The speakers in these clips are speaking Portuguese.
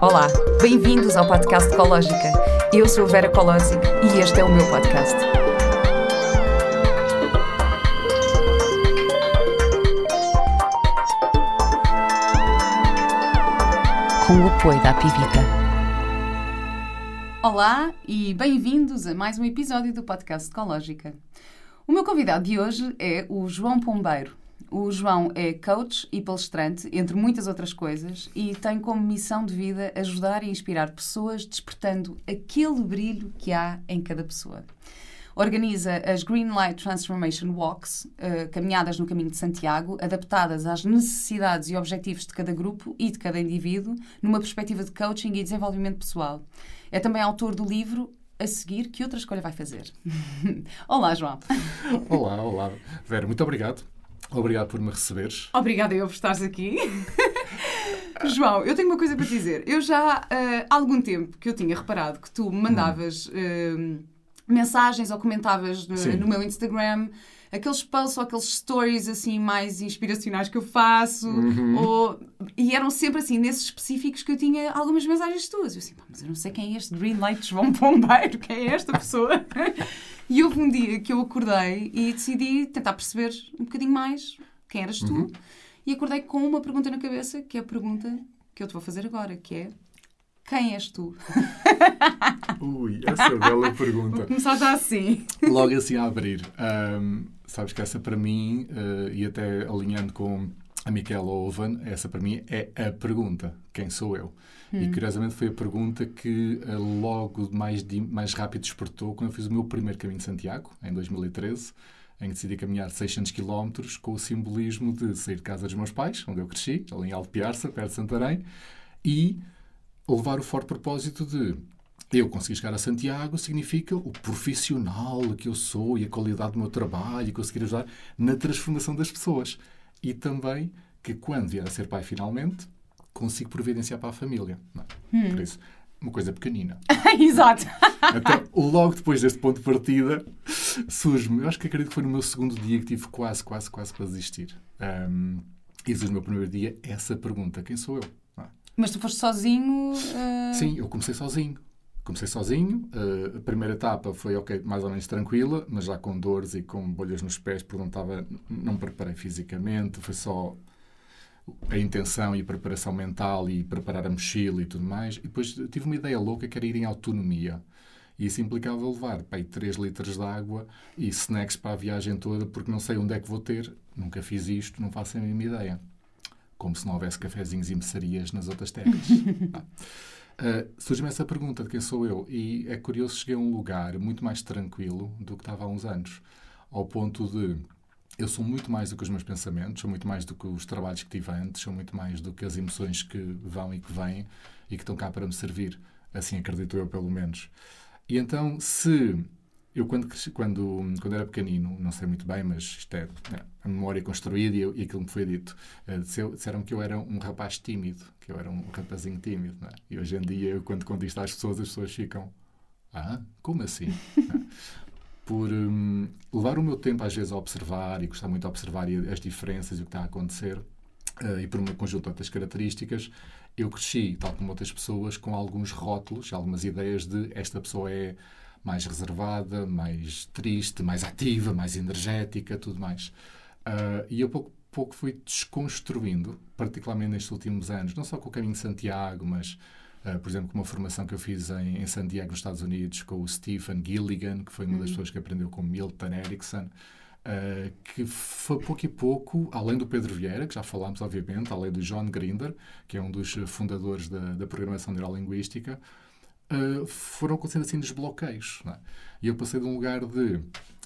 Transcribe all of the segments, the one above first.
Olá, bem-vindos ao podcast Ecológica. Eu sou Vera Colosic e este é o meu podcast. Com o apoio da Pivita. Olá e bem-vindos a mais um episódio do podcast Ecológica. O meu convidado de hoje é o João Pombeiro. O João é coach e palestrante, entre muitas outras coisas, e tem como missão de vida ajudar e inspirar pessoas, despertando aquele brilho que há em cada pessoa. Organiza as Green Light Transformation Walks, uh, caminhadas no caminho de Santiago, adaptadas às necessidades e objetivos de cada grupo e de cada indivíduo, numa perspectiva de coaching e desenvolvimento pessoal. É também autor do livro a seguir, que outra escolha vai fazer? olá, João. Olá, olá. Vera, muito obrigado. Obrigado por me receberes. Obrigada eu por estares aqui. João, eu tenho uma coisa para te dizer. Eu já uh, há algum tempo que eu tinha reparado que tu mandavas uh, mensagens ou comentavas no, no, meu Instagram aqueles posts ou aqueles stories assim mais inspiracionais que eu faço uhum. ou, e eram sempre assim, nesses específicos que eu tinha algumas mensagens tuas. Eu assim, mas eu não sei quem é este Green Light João Pombeiro, quem é esta pessoa? E houve um dia que eu acordei e decidi tentar perceber um bocadinho mais quem eras tu. Uhum. E acordei com uma pergunta na cabeça, que é a pergunta que eu te vou fazer agora, que é quem és tu? Ui, essa é bela pergunta. Vou começar já assim. Logo assim a abrir. Um, sabes que essa para mim, uh, e até alinhando com a Michaela Owen, essa para mim é a pergunta: quem sou eu? Hum. E curiosamente foi a pergunta que uh, logo mais, mais rápido despertou quando eu fiz o meu primeiro caminho de Santiago, em 2013, em que decidi caminhar 600 km com o simbolismo de sair de casa dos meus pais, onde eu cresci, ali em Alpiarça, perto de Santarém, e levar o forte propósito de eu conseguir chegar a Santiago significa o profissional que eu sou e a qualidade do meu trabalho e conseguir ajudar na transformação das pessoas. E também que quando vier a ser pai finalmente, consigo providenciar para a família. É? Hum. Por isso, uma coisa pequenina. Exato. Então, logo depois deste ponto de partida, surge-me, eu acho que acredito que foi no meu segundo dia que tive quase, quase, quase para desistir. Um, e surge no meu primeiro dia essa pergunta: quem sou eu? É? Mas tu foste sozinho? Uh... Sim, eu comecei sozinho. Comecei sozinho. Uh, a primeira etapa foi, ok, mais ou menos tranquila, mas já com dores e com bolhas nos pés, porque não estava, não preparei fisicamente, foi só a intenção e a preparação mental e preparar a mochila e tudo mais. E depois tive uma ideia louca que era ir em autonomia. E isso implicava levar pai, 3 litros de água e snacks para a viagem toda, porque não sei onde é que vou ter. Nunca fiz isto, não faço a mínima ideia. Como se não houvesse cafezinhos e mercearias nas outras terras. Uh, Surge-me essa pergunta de quem sou eu, e é curioso, cheguei a um lugar muito mais tranquilo do que estava há uns anos, ao ponto de eu sou muito mais do que os meus pensamentos, sou muito mais do que os trabalhos que tive antes, sou muito mais do que as emoções que vão e que vêm e que estão cá para me servir. Assim acredito eu, pelo menos. E então, se eu, quando, quando, quando era pequenino, não sei muito bem, mas isto é, é a memória construída e, e aquilo me foi dito, uh, disseram que eu era um rapaz tímido, que eu era um rapazinho tímido. É? E hoje em dia, eu, quando conto isto às pessoas, as pessoas ficam: Ah, como assim? por um, levar o meu tempo, às vezes, a observar e gostar muito de observar as diferenças e o que está a acontecer, uh, e por um conjunto de outras características, eu cresci, tal como outras pessoas, com alguns rótulos, algumas ideias de esta pessoa é mais reservada, mais triste, mais ativa, mais energética, tudo mais. Uh, e eu pouco pouco fui desconstruindo, particularmente nestes últimos anos, não só com o Caminho de Santiago, mas, uh, por exemplo, com uma formação que eu fiz em, em Santiago, nos Estados Unidos, com o Stephen Gilligan, que foi uma das uhum. pessoas que aprendeu com Milton Erickson, uh, que foi pouco e pouco, além do Pedro Vieira, que já falámos, obviamente, além do John Grinder, que é um dos fundadores da, da programação neurolinguística, uh, foram acontecendo assim desbloqueios. É? E eu passei de um lugar de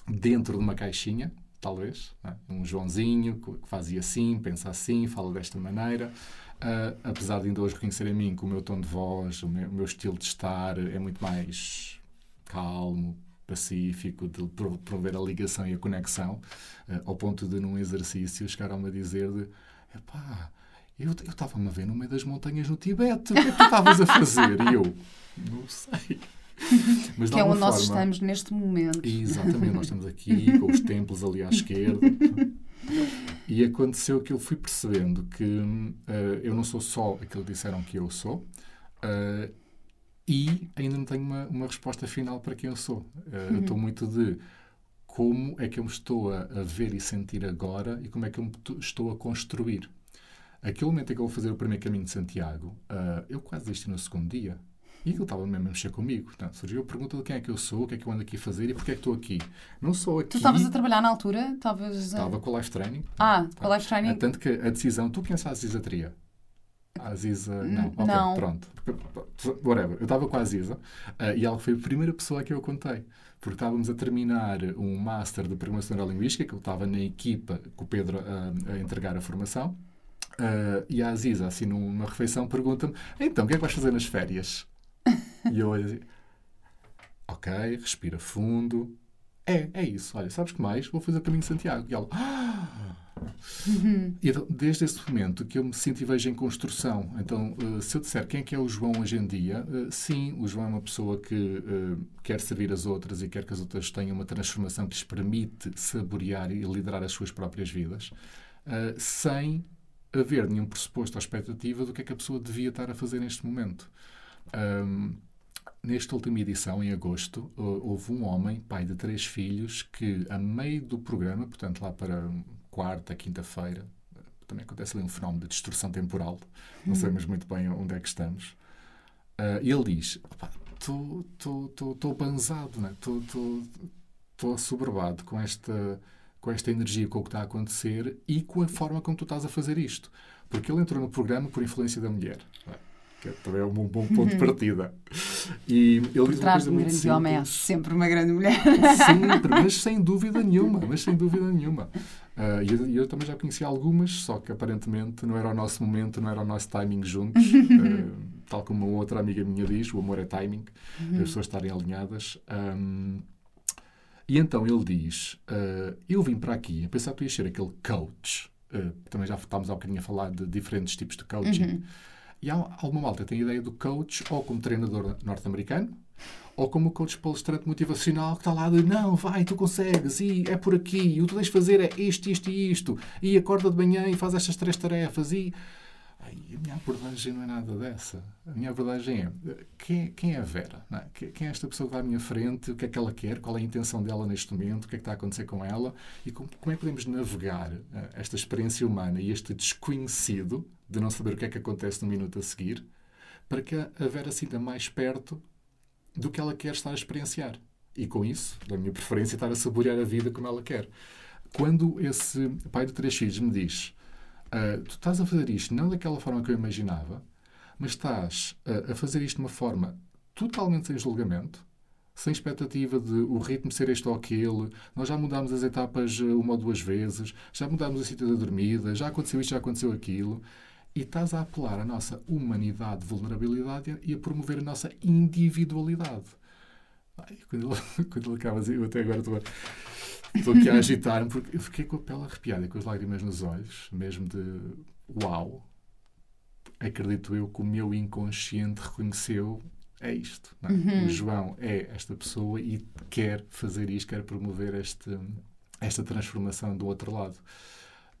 dentro de uma caixinha, talvez, é? um Joãozinho que fazia assim, pensa assim, fala desta maneira. Uh, apesar de ainda hoje reconhecer em mim que o meu tom de voz, o meu, o meu estilo de estar é muito mais calmo, pacífico, de promover a ligação e a conexão, uh, ao ponto de, num exercício, chegaram-me a dizer de, epá, eu estava-me a ver no meio das montanhas no Tibete, o que é que tu estavas a fazer? E eu, não sei. Mas, que é onde forma, nós estamos neste momento. Exatamente, nós estamos aqui com os templos ali à esquerda. E aconteceu que eu fui percebendo que uh, eu não sou só aquilo que disseram que eu sou. Uh, e ainda não tenho uma, uma resposta final para quem eu sou. Uh, uhum. Estou muito de como é que eu me estou a, a, ver e sentir agora e como é que eu me estou a construir. Aquele momento em que eu vou fazer o primeiro caminho de Santiago, uh, eu quase desisti no segundo dia. E aquilo estava mesmo a mexer comigo. Portanto, surgiu a pergunta de quem é que eu sou, o que é que eu ando aqui a fazer e porque é que estou aqui. Não sou aqui. Tu estavas a trabalhar na altura? Estavas Estava com a Life Training. Ah, com a Life Training. Tanto que a decisão. Tu conheces a Azizatria? A Aziza. Não. Ok, não. pronto. Whatever. Eu estava com a Aziza uh, e ela foi a primeira pessoa que eu contei. Porque estávamos a terminar um Master de Programação Neurolinguística, que eu estava na equipa com o Pedro a, a entregar a formação. Uh, e a Aziza, assim, numa refeição, pergunta-me: então, o que é que vais fazer nas férias? e eu olho assim: ok, respira fundo. É, é isso. Olha, sabes que mais? Vou fazer o caminho de Santiago. E ela: ah! Uhum. E então, desde esse momento que eu me sinto e vejo em construção. Então, uh, se eu disser quem é que é o João hoje em dia, uh, sim, o João é uma pessoa que uh, quer servir as outras e quer que as outras tenham uma transformação que lhes permite saborear e liderar as suas próprias vidas, sem haver nenhum pressuposto ou expectativa do que é que a pessoa devia estar a fazer neste momento. Um, nesta última edição, em agosto, houve um homem, pai de três filhos, que, a meio do programa, portanto, lá para quarta, quinta-feira, também acontece ali um fenómeno de distorção temporal, não sabemos muito bem onde é que estamos. Uh, ele diz: Estou banzado, estou assoberbado com esta, com esta energia, com o que está a acontecer e com a forma como tu estás a fazer isto. Porque ele entrou no programa por influência da mulher. Que também é um bom ponto de partida. E ele diz uma coisa muito grande simples. homem é sempre uma grande mulher. Sempre, mas sem dúvida nenhuma. Mas sem dúvida nenhuma. Uh, e eu, eu, também já conheci algumas, só que aparentemente não era o nosso momento, não era o nosso timing juntos. uh, tal como uma outra amiga minha diz, o amor é timing, uhum. as pessoas estarem alinhadas. Um, e então ele diz: uh, Eu vim para aqui a pensar que tu ias ser aquele coach. também já estávamos há um bocadinho a falar de diferentes tipos de coaching. Uhum. E há alguma malta tem a ideia do coach ou como treinador norte-americano, ou como coach palestrante motivacional que está lá de não, vai, tu consegues, e é por aqui, e o que tu tens de fazer é isto, isto e isto, e acorda de manhã e faz estas três tarefas, e. Ai, a minha abordagem não é nada dessa. A minha abordagem é quem, quem é a Vera? É? Quem é esta pessoa que está à minha frente? O que é que ela quer? Qual é a intenção dela neste momento? O que é que está a acontecer com ela? E como, como é que podemos navegar uh, esta experiência humana e este desconhecido de não saber o que é que acontece no minuto a seguir para que a Vera sinta mais perto do que ela quer estar a experienciar. E com isso, da minha preferência, estar a saborear a vida como ela quer. Quando esse pai de três filhos me diz uh, tu estás a fazer isto não daquela forma que eu imaginava, mas estás uh, a fazer isto de uma forma totalmente sem julgamento, sem expectativa de o ritmo ser este ou aquele, nós já mudámos as etapas ah, uma ou duas vezes, já mudámos a cita da dormida, já aconteceu isto, já aconteceu aquilo e estás a apelar a nossa humanidade, vulnerabilidade e a promover a nossa individualidade. Ai, quando, ele, quando ele acaba assim, eu até agora estou, estou aqui a agitar-me, porque eu fiquei com a pele arrepiada, com as lágrimas nos olhos, mesmo de uau. Acredito eu que o meu inconsciente reconheceu é isto. É? Uhum. O João é esta pessoa e quer fazer isto, quer promover este, esta transformação do outro lado.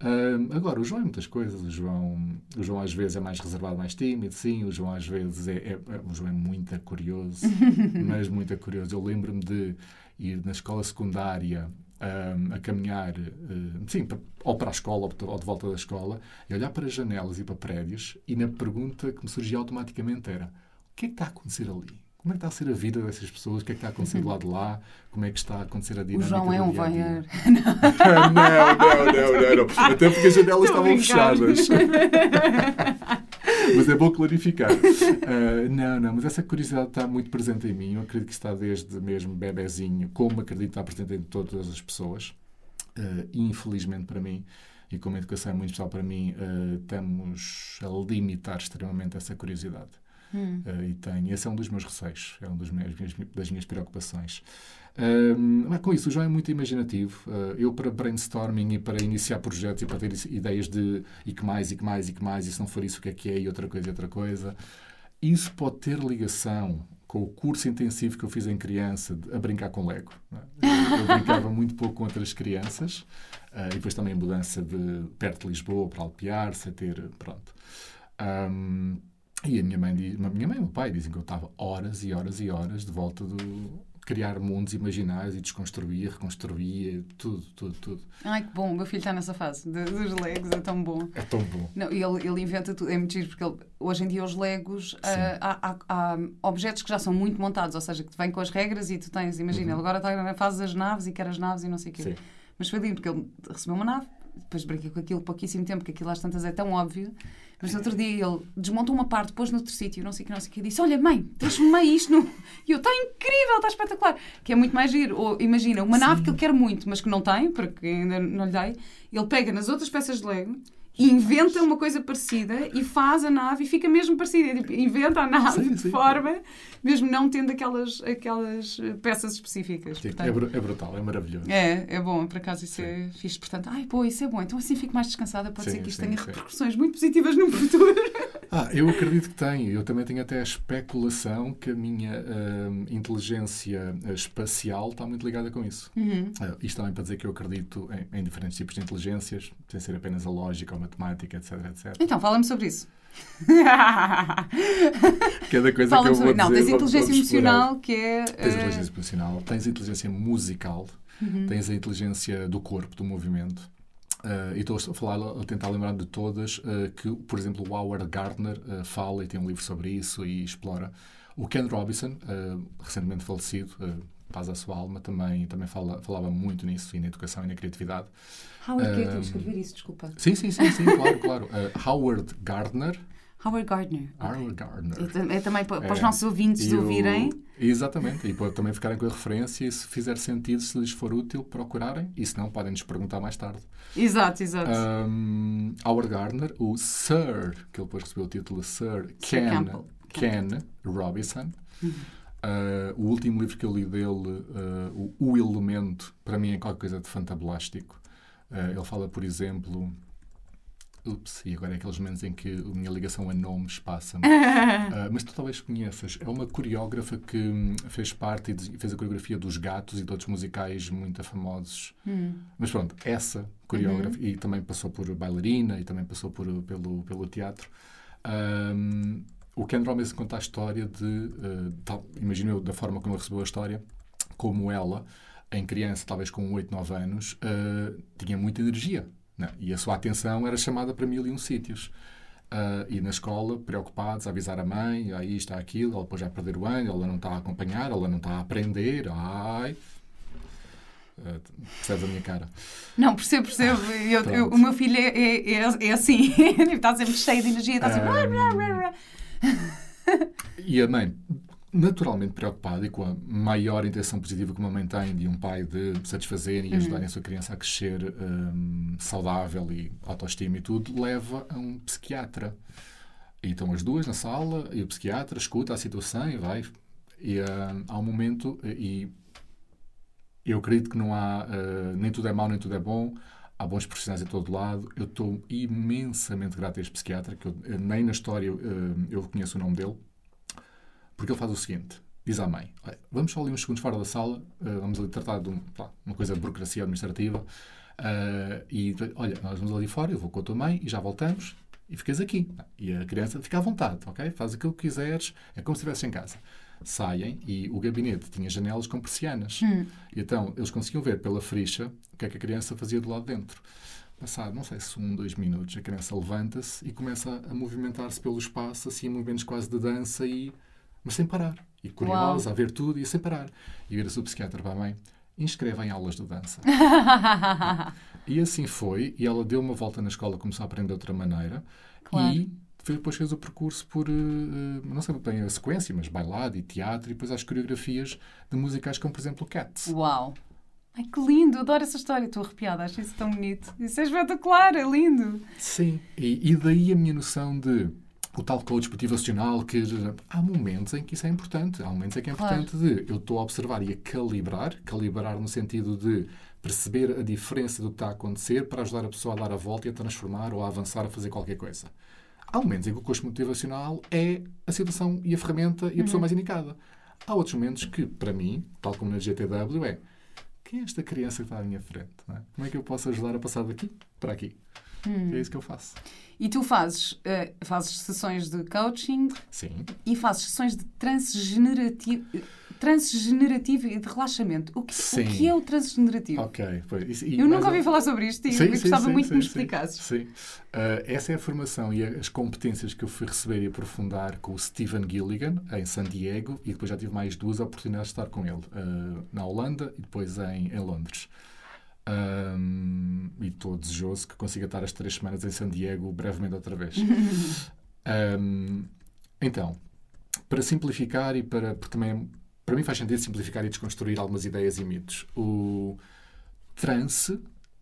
Uh, agora, o João é muitas coisas. O João, o João às vezes é mais reservado, mais tímido, sim. O João às vezes é, é, é o João é muito curioso, mas muito curioso. Eu lembro-me de ir na escola secundária um, a caminhar, uh, sim, ou para a escola ou de volta da escola, e olhar para janelas e para prédios, e na pergunta que me surgia automaticamente era: o que é que está a acontecer ali? Como é que está a ser a vida dessas pessoas? O que é que está a acontecer do lado de lá? Como é que está a acontecer a dinâmica? O João é um voyeur. não, não, não, não, não. Até porque as janelas estavam fechadas. mas é bom clarificar. Uh, não, não, mas essa curiosidade está muito presente em mim. Eu acredito que está desde mesmo bebezinho, como acredito está presente em todas as pessoas. Uh, infelizmente para mim, e como a educação é muito especial para mim, uh, estamos a limitar extremamente essa curiosidade. Hum. Uh, e tenho, esse é um dos meus receios, é um dos meus, das minhas preocupações. Uh, com isso, o João é muito imaginativo. Uh, eu, para brainstorming e para iniciar projetos e para ter ideias de e que mais, e que mais, e que mais, e se não for isso, o que é que é, e outra coisa, e outra coisa. isso pode ter ligação com o curso intensivo que eu fiz em criança de, a brincar com Lego. É? Eu, eu, brincava muito pouco com outras crianças uh, e depois também mudança de perto de Lisboa para Alpiar-se, a ter. Pronto. Um, e a minha mãe, a minha mãe e o meu pai dizem que eu estava horas e horas e horas de volta do, criar mundos imaginários e desconstruir, reconstruir, tudo, tudo, tudo. Ai, que bom, o meu filho está nessa fase de, dos Legos, é tão bom. É tão bom. Não, ele, ele inventa tudo, é muito giro, porque ele, hoje em dia os Legos, uh, há, há, há, objetos que já são muito montados, ou seja, que vêm com as regras e tu tens, imagina, uhum. ele agora está na fase das naves e quer as naves e não sei o quê. Sim. Mas foi lindo, porque ele recebeu uma nave, depois brinquei com aquilo pouquíssimo tempo, porque aquilo às tantas é tão óbvio. Mas no outro dia ele desmontou uma parte, pôs noutro sítio, não sei o que, não sei o que, e disse: Olha, mãe, meio isto. No... E eu, está incrível, está espetacular. Que é muito mais giro. Ou imagina, uma Sim. nave que ele quer muito, mas que não tem, porque ainda não lhe dei, ele pega nas outras peças de Lego inventa uma coisa parecida e faz a nave e fica mesmo parecida. Tipo, inventa a nave sim, de sim. forma, mesmo não tendo aquelas, aquelas peças específicas. Sim, Portanto, é, é, brutal, é maravilhoso. É, é bom, por acaso isso é sim. é fixe. Portanto, ai, pô, isso é bom. Então assim fico mais descansada. Pode ser que isto tenha repercussões muito positivas no futuro. Ah, eu acredito que tem. Eu também tenho até a especulação que a minha uh, inteligência espacial está muito ligada com isso. Uhum. Uh, isto também para dizer que eu acredito em, em diferentes tipos de inteligências, sem ser apenas a lógica ou a matemática, etc, etc. Então, fala-me sobre isso. Cada coisa que eu vou Não, dizer, tens inteligência emocional que é... Tens uh... inteligência emocional, tens inteligência musical, uhum. tens a inteligência do corpo, do movimento. Uh, e estou a falar, a tentar lembrar de todas uh, que, por exemplo, o Howard Gardner uh, fala e tem um livro sobre isso e explora. O Ken Robinson, recentemente falecido, paz à sua alma, também, também fala, falava muito nisso e na educação e na criatividade. Howard, uh, que escrever isso, desculpa. Sim, sim, sim, sim claro, claro. Howard Gardner. Howard Gardner. Howard Gardner. É, é também para, para os é. nossos ouvintes de ouvirem. Exatamente, e para também ficarem com a referência e se fizer sentido, se lhes for útil, procurarem, e se não, podem nos perguntar mais tarde. Exato, exato. Um, Howard Gardner, o Sir, que ele depois recebeu o título Sir, Ken, Ken Robinson. Uhum. Uh, o último livro que eu li dele, uh, o, o Elemento, para mim é qualquer coisa de fantablástico. Uh, ele fala, por exemplo. Ups, e agora é aqueles momentos em que a minha ligação a nomes passa-me. uh, mas tu talvez conheças. É uma coreógrafa que hum, fez parte e fez a coreografia dos Gatos e de outros musicais muito famosos. Hum. Mas pronto, essa coreógrafa. Uhum. E também passou por bailarina e também passou por, pelo, pelo teatro. Um, o Ken Robinson conta a história de, uh, tal, imagino eu, da forma como ele recebeu a história, como ela em criança, talvez com 8, 9 anos, uh, tinha muita energia. Né? E a sua atenção era chamada para mil e um sítios. Uh, e na escola, preocupados, a avisar a mãe, aí está aquilo, ela depois vai perder o ano, ela não está a acompanhar, ela não está a aprender, ai... Uh, percebes a minha cara? Não, percebo, percebo. Eu, eu, o meu filho é, é, é, é assim, está sempre cheio de energia, está sempre... Um... e a mãe naturalmente preocupado e com a maior intenção positiva que uma mãe tem de um pai de satisfazer e ajudar uhum. a sua criança a crescer um, saudável e autoestima e tudo, leva a um psiquiatra. E estão as duas na sala e o psiquiatra escuta a situação e vai. E uh, há um momento, e eu acredito que não há, uh, nem tudo é mau, nem tudo é bom, há bons profissionais em todo lado. Eu estou imensamente grato a este psiquiatra, que eu, nem na história uh, eu conheço o nome dele, porque ele faz o seguinte: diz à mãe, vamos só ali uns segundos fora da sala, uh, vamos ali tratar de um, uma coisa de burocracia administrativa. Uh, e olha, nós vamos ali fora, eu vou com a tua mãe e já voltamos e ficas aqui. E a criança fica à vontade, ok? Faz aquilo que quiseres, é como se estivesse em casa. Saem e o gabinete tinha janelas com persianas. Hum. E então eles conseguiam ver pela frixa o que é que a criança fazia do lado de dentro. Passado, não sei se um, dois minutos, a criança levanta-se e começa a movimentar-se pelo espaço, assim, movimentos quase de dança e mas sem parar. E curiosa, Uau. a ver tudo e sem parar. E vira-se o psiquiatra para a mãe, inscreva em aulas de dança. e assim foi, e ela deu uma volta na escola, começou a aprender de outra maneira, claro. e depois fez o percurso por, uh, não sei bem a sequência, mas bailado e teatro, e depois as coreografias de musicais como, por exemplo, Cats. Uau! Ai, que lindo! Adoro essa história. Estou arrepiada. Acho isso tão bonito. Isso é espetacular. É lindo. Sim. E, e daí a minha noção de o tal coach motivacional que há momentos em que isso é importante. Há momentos em que é importante claro. de eu estou a observar e a calibrar, calibrar no sentido de perceber a diferença do que está a acontecer para ajudar a pessoa a dar a volta e a transformar ou a avançar a fazer qualquer coisa. Há momentos em que o coach motivacional é a situação e a ferramenta e a pessoa mais indicada. Há outros momentos que, para mim, tal como na GTW, é quem é esta criança que está à minha frente? É? Como é que eu posso ajudar a passar daqui para aqui? Hum. É isso que eu faço. E tu fazes, uh, fazes sessões de coaching Sim. e fazes sessões de transgenerativo, transgenerativo e de relaxamento. O que, o que é o transgenerativo? Ok. Pois, e, eu nunca ouvi falar sobre isto e sim, gostava sim, muito de me explicasses. Sim. Uh, essa é a formação e as competências que eu fui receber e aprofundar com o Stephen Gilligan em San Diego e depois já tive mais duas oportunidades de estar com ele uh, na Holanda e depois em, em Londres. Um, e estou desejoso que consiga estar as três semanas em San Diego brevemente outra vez. um, então, para simplificar e para. Porque também, para mim faz sentido simplificar e desconstruir algumas ideias e mitos. O transe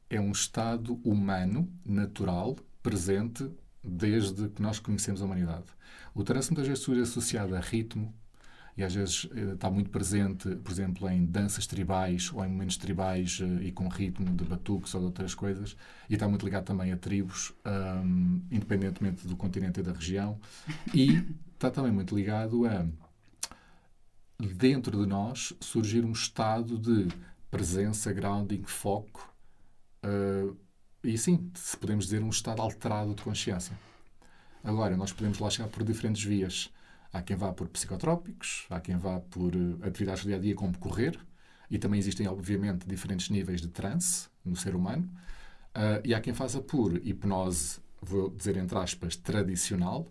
é um estado humano, natural, presente desde que nós conhecemos a humanidade. O transe muitas vezes surge associado a ritmo, e às vezes eh, está muito presente, por exemplo, em danças tribais ou em momentos tribais eh, e com ritmo de batuques ou de outras coisas, e está muito ligado também a tribos, um, independentemente do continente e da região, e está também muito ligado a dentro de nós surgir um estado de presença, grounding, foco, uh, e sim, se podemos dizer, um estado alterado de consciência. Agora, nós podemos lá chegar por diferentes vias. Há quem vá por psicotrópicos, há quem vá por eh, atividades do dia a dia, como correr, e também existem, obviamente, diferentes níveis de transe no ser humano. Uh, e há quem faça por hipnose, vou dizer entre aspas, tradicional,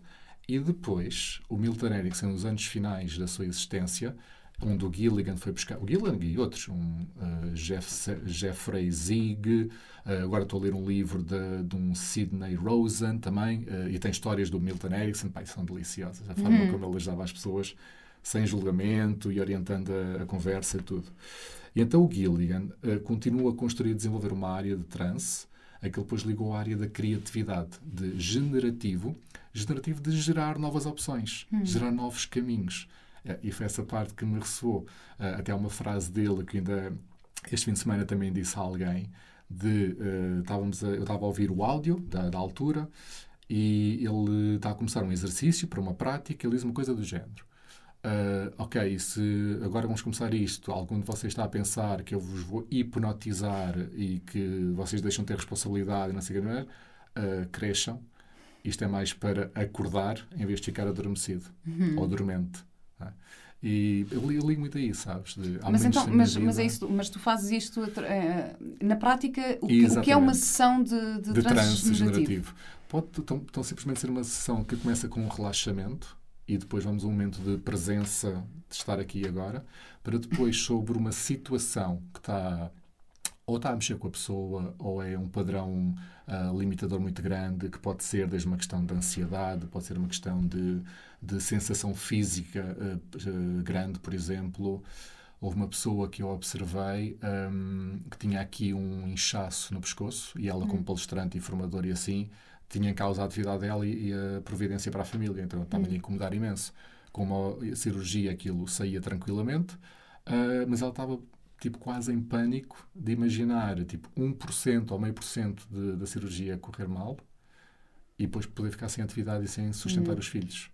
e depois o Milton Erickson, nos anos finais da sua existência, onde o Gilligan foi buscar, o Gilligan e outros, um, uh, Jeff, Jeffrey Zig, uh, agora estou a ler um livro de, de um Sidney Rosen também, uh, e tem histórias do Milton Erickson, pai, são deliciosas, a forma uhum. como ele ajudava as pessoas sem julgamento e orientando a, a conversa e tudo. E então o Gilligan continua a construir e desenvolver uma área de trance, a que ele depois ligou à área da criatividade, de generativo, generativo de gerar novas opções, uhum. gerar novos caminhos. É, e foi essa parte que me ressoou. Uh, até uma frase dele que ainda este fim de semana também disse a alguém de uh, estávamos a, eu estava a ouvir o áudio da, da altura e ele está a começar um exercício para uma prática ele diz uma coisa do género uh, ok, se agora vamos começar isto algum de vocês está a pensar que eu vos vou hipnotizar e que vocês deixam de ter responsabilidade não sei o que uh, cresçam isto é mais para acordar em vez de ficar adormecido uhum. ou dormente é? E eu eu li muito aí, sabes? De, mas, então, mas, mas, é isso, mas tu fazes isto é, na prática, o que, o que, é uma sessão de, de, de trance generativo? Pode tão, tão simplesmente ser uma sessão que começa com um relaxamento e depois vamos a um momento de presença, de estar aqui agora, para depois sobre uma situação que está ou está a mexer com a pessoa, ou é um padrão uh, limitador muito grande, que pode ser desde uma questão de ansiedade, pode ser uma questão de, de sensação física uh, uh, grande, por exemplo. Houve uma pessoa que eu observei um, que tinha aqui um inchaço no pescoço, e ela, como hum. palestrante e formador e assim, tinha em causa a atividade dela e, e a providência para a família, então estava-lhe a hum. incomodar imenso. Com uma cirurgia aquilo saía tranquilamente, mas ela estava tipo quase em pânico de imaginar tipo 1% ou meio por cento da cirurgia correr mal e depois poder ficar sem atividade e sem sustentar uhum. os filhos.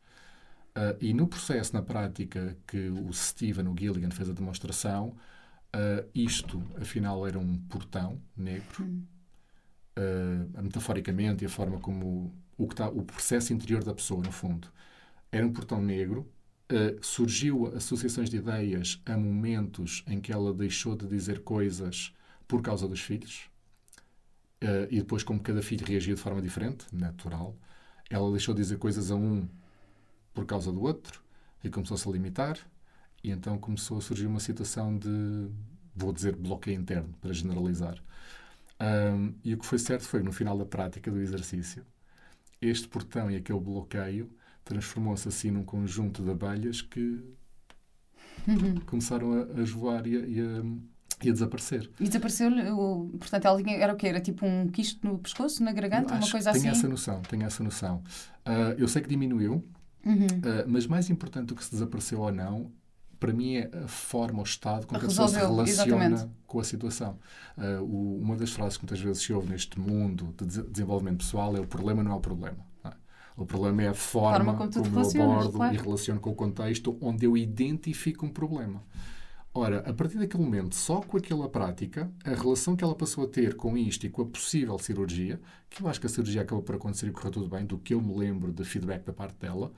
Uh, e no processo, na prática, que o Steven, o Gilligan, fez a demonstração, uh, isto, afinal, era um portão negro, uhum. uh, metaforicamente, e a forma como o, que tá, o processo interior da pessoa, no fundo, era um portão negro Uh, surgiu associações de ideias a momentos em que ela deixou de dizer coisas por causa dos filhos. Uh, e depois, como cada filho reagia de forma diferente, natural, ela deixou de dizer coisas a um por causa do outro e começou-se a limitar. E então começou a surgir uma situação de, vou dizer, bloqueio interno, para generalizar. Um, e o que foi certo foi, no final da prática do exercício, este portão e aquele bloqueio transformou-se assim num conjunto de abelhas que uhum. começaram a, a voar e a, e a, desaparecer. E desapareceu, portanto, ela era o quê? Era tipo um quisto no pescoço, na garganta, uma coisa tenho assim? Tenho essa noção, tenho essa noção. Uh, eu sei que diminuiu, uhum. uh, mas mais importante do que se desapareceu ou não, para mim é a forma, o estado com que a pessoa se relaciona exatamente. com a situação. Uh, o, uma das frases que muitas vezes se ouve neste mundo de desenvolvimento pessoal é o problema não é o problema. O problema é a forma, forma como, como eu abordo claro. e relaciono com o contexto onde eu identifico um problema. Ora, a partir daquele momento, só com aquela prática, a relação que ela passou a ter com isto e com a possível cirurgia, que eu acho que a cirurgia acabou por acontecer e correu tudo bem, do que eu me lembro de feedback da parte dela,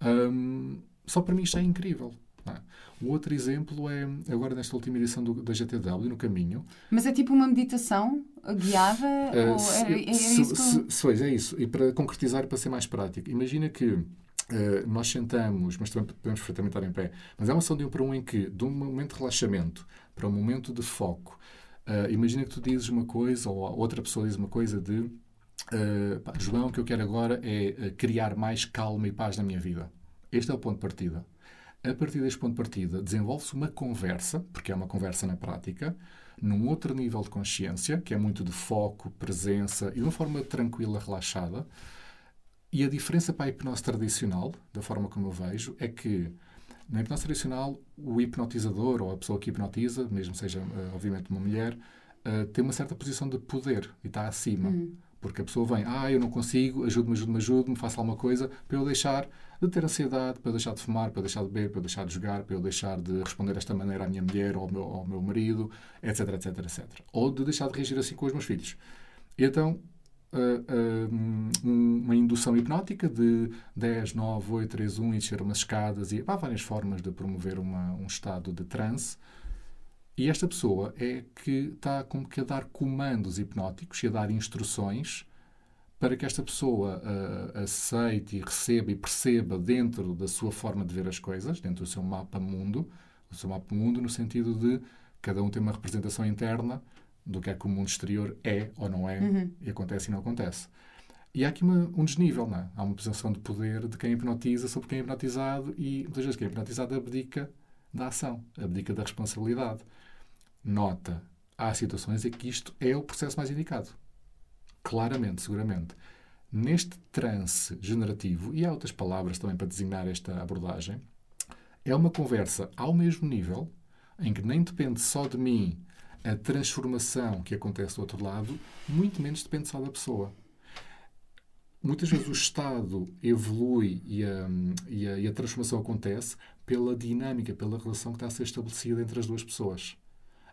um, só para mim isto é incrível. É? O outro exemplo é, agora nesta última edição do, da GTW, no caminho. Mas é tipo uma meditação guiada? Uh, ou se, é, é, se, isso se, se, é isso. E para concretizar, para ser mais prático, imagina que Uh, nós sentamos, mas também podemos perfeitamente estar em pé, mas é uma ação de um para um em que, de um momento de relaxamento para um momento de foco, uh, imagina que tu dizes uma coisa ou outra pessoa diz uma coisa de uh, pá, João, o que eu quero agora é criar mais calma e paz na minha vida. Este é o ponto de partida. A partir deste ponto de partida, desenvolve-se uma conversa, porque é uma conversa na prática, num outro nível de consciência, que é muito de foco, presença e de uma forma tranquila, relaxada, e a diferença para a hipnose tradicional, da forma como eu vejo, é que na hipnose tradicional o hipnotizador ou a pessoa que hipnotiza, mesmo seja uh, obviamente uma mulher, uh, tem uma certa posição de poder e está acima. Uhum. Porque a pessoa vem, ah, eu não consigo, ajude-me, ajude-me, ajude-me, faça alguma coisa para eu deixar de ter ansiedade, para eu deixar de fumar, para eu deixar de beber, para eu deixar de jogar, para eu deixar de responder desta maneira à minha mulher ou ao meu, ao meu marido, etc, etc, etc. Ou de deixar de reagir assim com os meus filhos. E então, uh, uma indução hipnótica de 10, 9, 8, 3, 1 e descer umas escadas e há várias formas de promover uma, um estado de transe. E esta pessoa é que está como que a dar comandos hipnóticos e a dar instruções para que esta pessoa uh, aceite e receba e perceba dentro da sua forma de ver as coisas, dentro do seu mapa mundo, o seu mapa mundo no sentido de cada um tem uma representação interna do que é que o mundo exterior é ou não é, uhum. e acontece e não acontece. E há aqui uma, um desnível, não é? Há uma posição de poder de quem hipnotiza sobre quem é hipnotizado e muitas vezes quem é hipnotizado abdica da ação, abdica da responsabilidade. Nota, há situações em que isto é o processo mais indicado. Claramente, seguramente. Neste transe generativo, e há outras palavras também para designar esta abordagem, é uma conversa ao mesmo nível, em que nem depende só de mim a transformação que acontece do outro lado, muito menos depende só da pessoa. Muitas vezes o Estado evolui e a, e a, e a transformação acontece pela dinâmica, pela relação que está a ser estabelecida entre as duas pessoas.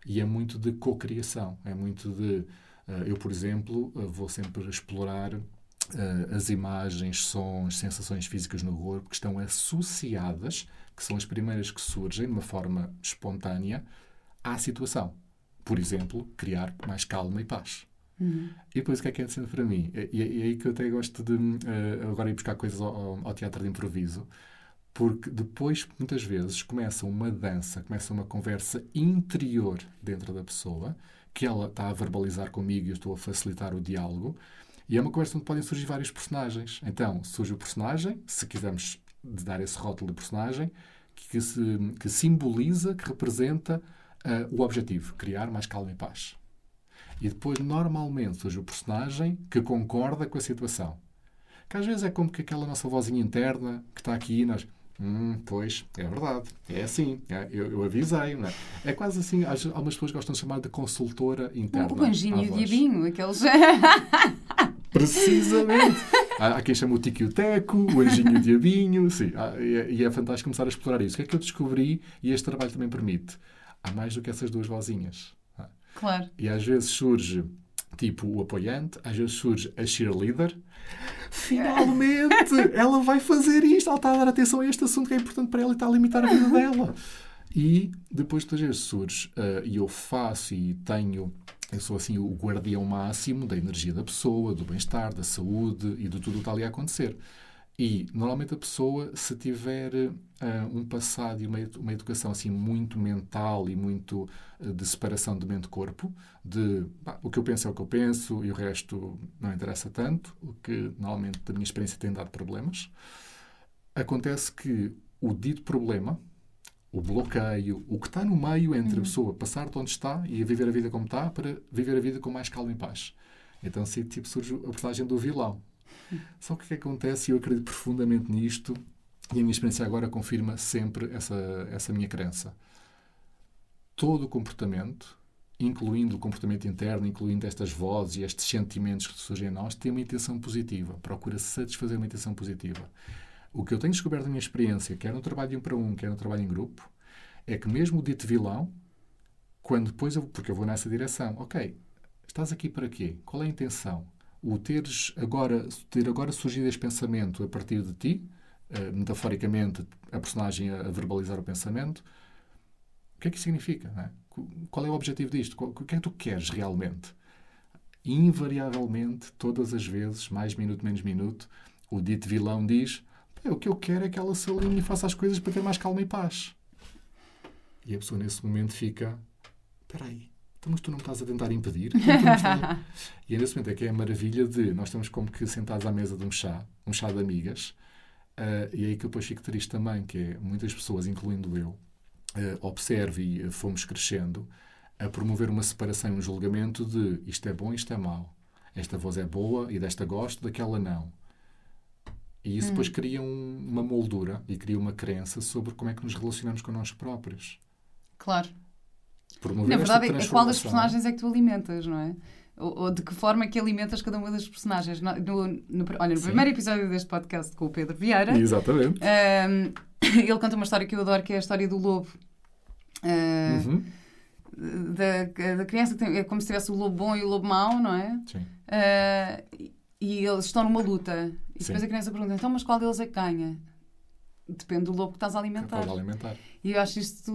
E é muito de cocriação, é muito de. Uh, eu, por exemplo, uh, vou sempre explorar uh, as imagens, sons, sensações físicas no corpo que estão associadas, que são as primeiras que surgem de uma forma espontânea, à situação por exemplo, criar mais calma e paz. Uhum. E depois o que é que é sendo para mim? E, é aí que eu até gosto de uh, agora ir buscar coisas ao, ao, teatro de improviso, porque depois, muitas vezes, começa uma dança, começa uma conversa interior dentro da pessoa, que ela está a verbalizar comigo e eu estou a facilitar o diálogo, e é uma conversa onde podem surgir vários personagens. Então, surge o personagem, se quisermos dar esse rótulo de personagem, que, se, que simboliza, que representa uh, o objetivo, criar mais calma e paz. E depois, normalmente, surge o personagem que concorda com a situação. Que às vezes é como que aquela nossa vozinha interna que está aqui nós. Hum, pois, é verdade. É assim. É, eu, eu, avisei. Não é? é quase assim. Algumas pessoas gostam de chamar de consultora interna. O anjinho e o diabinho, aqueles. Precisamente. Há, há quem chama o Tiki o Anjinho o Diabinho. Sim, e, é, e é fantástico começar a explorar isso. O que é que eu descobri e este trabalho também permite? há mais do que essas duas vozinhas. Claro. E às vezes surge tipo o apoiante, às vezes surge a cheerleader. Finalmente! ela vai fazer isto, ela está a dar atenção a este assunto que é importante para ela e está a limitar a vida dela. E depois, às vezes, surge uh, e eu faço e tenho, eu sou assim o guardião máximo da energia da pessoa, do bem-estar, da saúde e de tudo o que está ali a acontecer. E, normalmente, a pessoa, se tiver uh, um passado e uma, uma educação assim muito mental e muito uh, de separação de mente-corpo, de bah, o que eu penso é o que eu penso e o resto não interessa tanto, o que, normalmente, da minha experiência, tem dado problemas, acontece que o dito problema, o bloqueio, o que está no meio entre uhum. a pessoa passar de onde está e viver a vida como está para viver a vida com mais calma e paz. Então, assim, tipo, surge a personagem do vilão só que o que acontece, e eu acredito profundamente nisto, e a minha experiência agora confirma sempre essa, essa minha crença. Todo o comportamento incluindo o comportamento interno, incluindo estas vozes e estes sentimentos que surgem em nós, tem uma intenção positiva, procura satisfazer uma intenção positiva. O que eu tenho descoberto na minha experiência, quer no trabalho de um para um, quer no trabalho em grupo, é que mesmo o dito vilão, quando depois, eu, porque eu vou nessa direção, ok, estás aqui para quê? Qual é a intenção? O teres agora, ter agora surgido este pensamento a partir de ti, uh, metaforicamente, a personagem a, a, verbalizar o pensamento, o que é que isso significa? É? Qual é o objetivo disto? O que é que tu queres realmente? Invariavelmente, todas as vezes, mais minuto, menos minuto, o dito vilão diz: o que eu quero é que ela se alinhe e faça as coisas para ter mais calma e paz. E a pessoa nesse momento fica: espera aí, então, mas tu não estás a tentar impedir? Então, e é nesse momento é que é a maravilha de nós estamos como que sentados à mesa de um chá, um chá de amigas, uh, e é aí que eu depois fico triste também, que é muitas pessoas, incluindo eu, uh, observo e uh, fomos crescendo a promover uma separação e um julgamento de isto é bom, isto é mau. Esta voz é boa e desta gosto, daquela não. E isso hum. depois cria um, uma moldura e cria uma crença sobre como é que nos relacionamos com nós próprios. Claro. Promover Na verdade, é qual das personagens é que tu alimentas, não é? Ou, ou, de que forma é que alimentas cada uma das personagens. No, no, no olha, no Sim. primeiro episódio deste podcast com o Pedro Vieira, Exatamente. Um, ele conta uma história que eu adoro, que é a história do lobo. Uh, uhum. da, da criança, tem, é como se tivesse o lobo bom e o lobo mau, não é? Sim. Uh, e eles estão numa luta. E depois Sim. a criança pergunta: então, mas qual deles é que ganha? Depende do lobo que estás a alimentar. Alimentar. E eu acho isto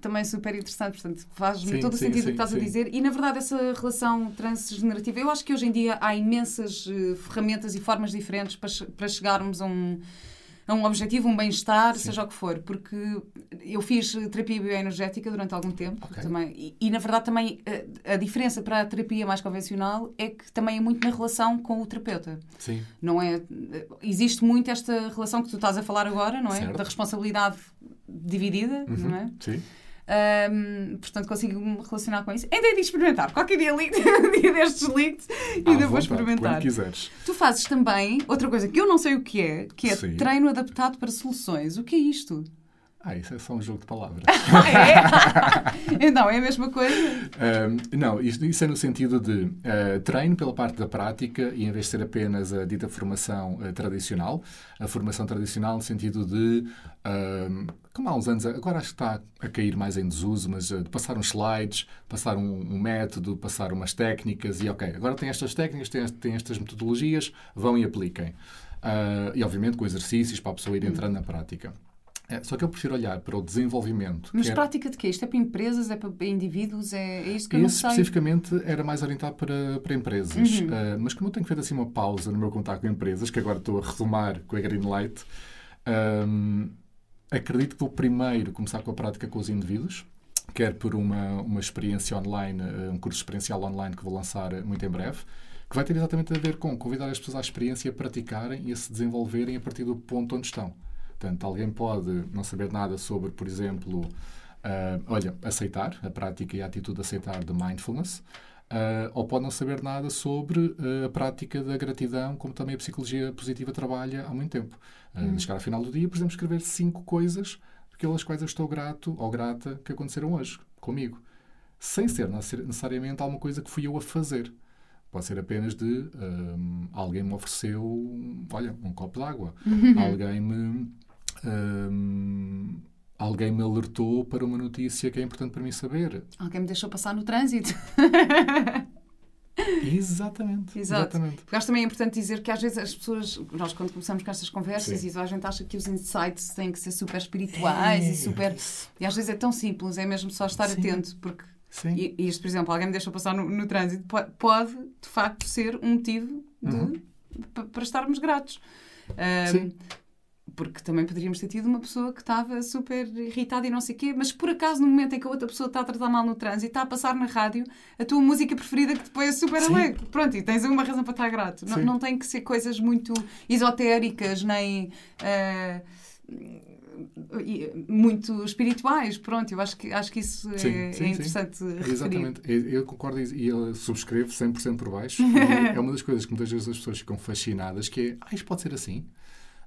também super interessante, portanto, faz-me todo o sentido o que estás sim. a dizer. E, na verdade, essa relação transgenerativa, eu acho que hoje em dia há imensas uh, ferramentas e formas diferentes para, para chegarmos a um a um objetivo, um bem-estar, seja o que for. Porque eu fiz terapia bioenergética durante algum tempo okay. também. E, e, na verdade, também a, eh, a, diferença para a terapia mais convencional é que também é muito na relação com o terapeuta. Sim. Não é? Existe muito esta relação que tu estás a falar agora, não é? Certo. Da responsabilidade dividida, uhum. não é? Sim. Um, portanto, consigo me relacionar com isso. Ainda é de experimentar. Qualquer dia, ligo, dia destes ligo e ah, ainda vou experimentar. Quando quiseres. Tu fazes também outra coisa que eu não sei o que é, que é Sim. treino adaptado para soluções. O que é isto? Ah, isso é só um jogo de palavras. é? então, é a mesma coisa? Um, não, isso, isso, é no sentido de uh, treino pela parte da prática e em vez de ser apenas a dita formação uh, tradicional, a formação tradicional no sentido de, como há uns anos, agora acho que está a cair mais em desuso, mas uh, de passar uns slides, passar um, um, método, passar umas técnicas e ok, agora tem estas técnicas, tem, tem estas metodologias, vão e apliquem. e obviamente com exercícios para a pessoa ir entrando na prática. É, só que eu prefiro olhar para o desenvolvimento. Mas prática de quê? Isto é para empresas, é para indivíduos? É, é isso que eu não sei. especificamente era mais orientado para, para empresas. Uhum. Uh, mas como eu tenho feito assim uma pausa no meu contato com empresas, que agora estou a retomar com a Greenlight, um, acredito que vou primeiro começar com a prática com os indivíduos, quer por uma, uma experiência online, ah, um curso experiencial online que vou lançar muito em breve, que vai ter exatamente a ver com convidar as pessoas à experiência a praticarem e a se desenvolverem a partir do ponto onde estão. Portanto, alguém pode não saber nada sobre, por exemplo, uh, olha, aceitar, a prática e a atitude de aceitar de mindfulness, uh, ou pode não saber nada sobre uh, a prática da gratidão, como também a psicologia positiva trabalha há muito tempo. Uh, Chegar ao final do dia, por exemplo, escrever cinco coisas pelas quais eu estou grato ou grata que aconteceram hoje comigo, sem ser necessariamente alguma coisa que fui eu a fazer. Pode ser apenas de um, alguém me ofereceu, olha, um copo d'água. alguém me alguém me alertou para uma notícia que é importante para mim saber. Alguém me deixou passar no trânsito. Exatamente. Exato. Exatamente. Porque acho também é importante dizer que às vezes as pessoas, nós quando começamos com estas conversas, e a gente acha que os insights têm que ser super espirituais é, e super. E às vezes é tão simples, é mesmo só estar Sim. atento, porque. Sim. E, isto, por exemplo, alguém me deixou passar no, no trânsito, pode, pode, de facto ser um motivo de, uhum. para estarmos gratos. Um, Sim porque também poderíamos ter tido uma pessoa que estava super irritada e não sei o quê, mas por acaso no momento em que a outra pessoa está a tratar mal no trânsito, está a passar na rádio a tua música preferida que depois é super Sim. alegre. Pronto, e tens uma razão para estar grato. Não, não, tem que ser coisas muito esotéricas, nem... Uh, muito espirituais, pronto, eu acho que, acho que isso sim, é, sim, é, interessante sim. Exatamente, eu concordo e eu subscrevo 100% por baixo. é uma das coisas que muitas vezes as pessoas ficam fascinadas, que é, ah, isto pode ser assim?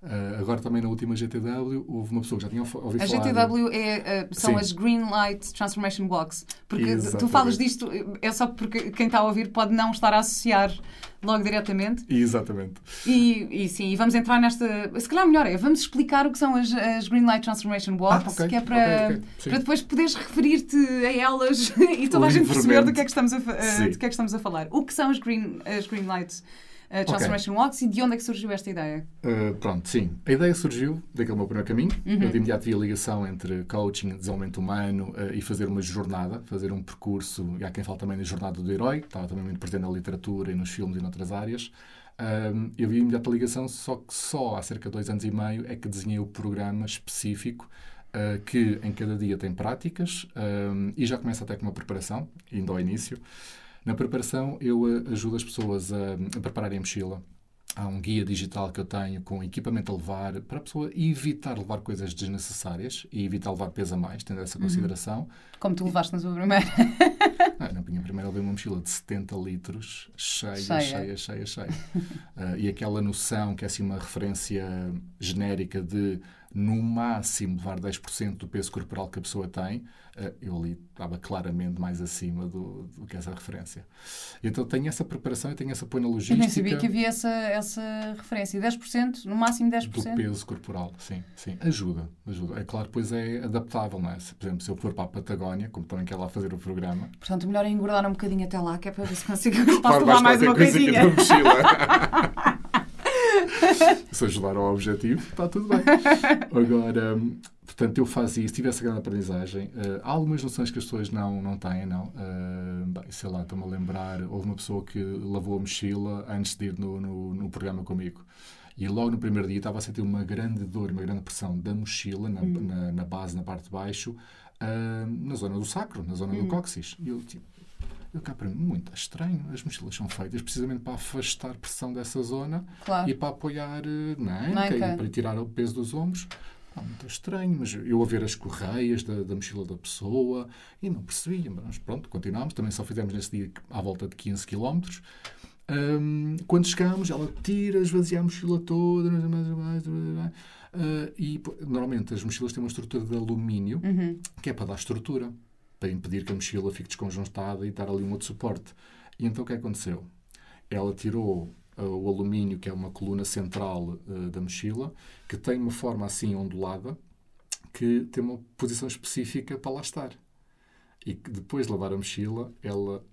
Uh, agora também na última GTW houve uma pessoa que já tinha ouvido a falar... A GTW é, uh, são Sim. as Green Light Transformation Walks. Porque Exatamente. tu falas disto, é só porque quem está a ouvir pode não estar a associar logo diretamente. Exatamente. E, e sim, e vamos entrar nesta... Se calhar melhor é, vamos explicar o que são as, as Green Light Transformation Walks, ah, okay. que é para, okay, okay. para depois poderes referir-te a elas e toda a gente perceber do que, é que estamos a, uh, do que é que estamos a falar. O que são as Green, as green Light uh, Transformation okay. Walks e de onde é que surgiu esta ideia? Uh, pronto, sim. A ideia surgiu daquele meu primeiro caminho. Uhum. Eu de imediato vi a ligação entre coaching, desenvolvimento humano uh, e fazer uma jornada, fazer um percurso. E há quem fala também da jornada do herói, estava também muito presente na literatura e nos filmes e noutras áreas. Um, eu vi imediato a ligação, só que só há cerca de dois anos e meio é que desenhei o programa específico Uh, que em cada dia tem práticas um, e já começa até com uma preparação, indo ao início. Na preparação, eu eh, ajudo as pessoas a, a prepararem a mochila. Há um guia digital que eu tenho com equipamento a levar para a pessoa evitar levar coisas desnecessárias e evitar levar peso a mais, tendo essa uhum. consideração. Como tu levaste na tua primeira? Não, na minha primeira levei uma mochila de 70 litros, cheia, cheia, cheia, cheia. cheia. uh, e aquela noção que é assim uma referência genérica de no máximo levar 10% do peso corporal que a pessoa tem, eh, eu ali estava claramente mais acima do, do que essa referência. Então tenho essa preparação e tenho essa apoio na logística. Eu nem sabia que havia essa, essa referência. 10%, no máximo 10%? Do peso corporal, sim. sim. Ajuda, ajuda. É claro, depois é adaptável, não é? Se, por exemplo, se eu for para a Patagónia, como também quer lá fazer o programa... Portanto, melhor é engordar um bocadinho até lá, que é para ver se consigo posso levar mais uma coisinha. Se ajudar ao objetivo, está tudo bem. Agora, portanto, eu faço isso, tive essa grande aprendizagem. Uh, há algumas noções que as pessoas não, não têm, não. Uh, bem, sei lá, estou-me a lembrar, houve uma pessoa que lavou a mochila antes de ir no, no, no programa comigo. E logo no primeiro dia estava a sentir uma grande dor, uma grande pressão da mochila, na, hum. na, na, base, na parte de baixo, uh, na zona do sacro, na zona hum. do cóccix. E eu, tipo, eu cá para mim, muito estranho. As mochilas são feitas precisamente para afastar pressão dessa zona claro. e para apoiar na anca e para tirar o peso dos ombros. Ah, muito estranho, mas eu a ver as correias da, da mochila da pessoa e não percebia. Mas pronto, continuámos. Também só fizemos nesse dia à volta de 15 km. Um, quando chegamos, ela tira, esvazia a mochila toda, uh, e normalmente as mochilas têm uma estrutura de alumínio uhum. que é para dar estrutura para impedir que a mochila fique desconjuntada e dar ali um outro suporte. E então o que aconteceu? Ela tirou uh, o alumínio, que é uma coluna central uh, da mochila, que tem uma forma assim ondulada, que tem uma posição específica para lá estar. E que depois de lavar a mochila, ela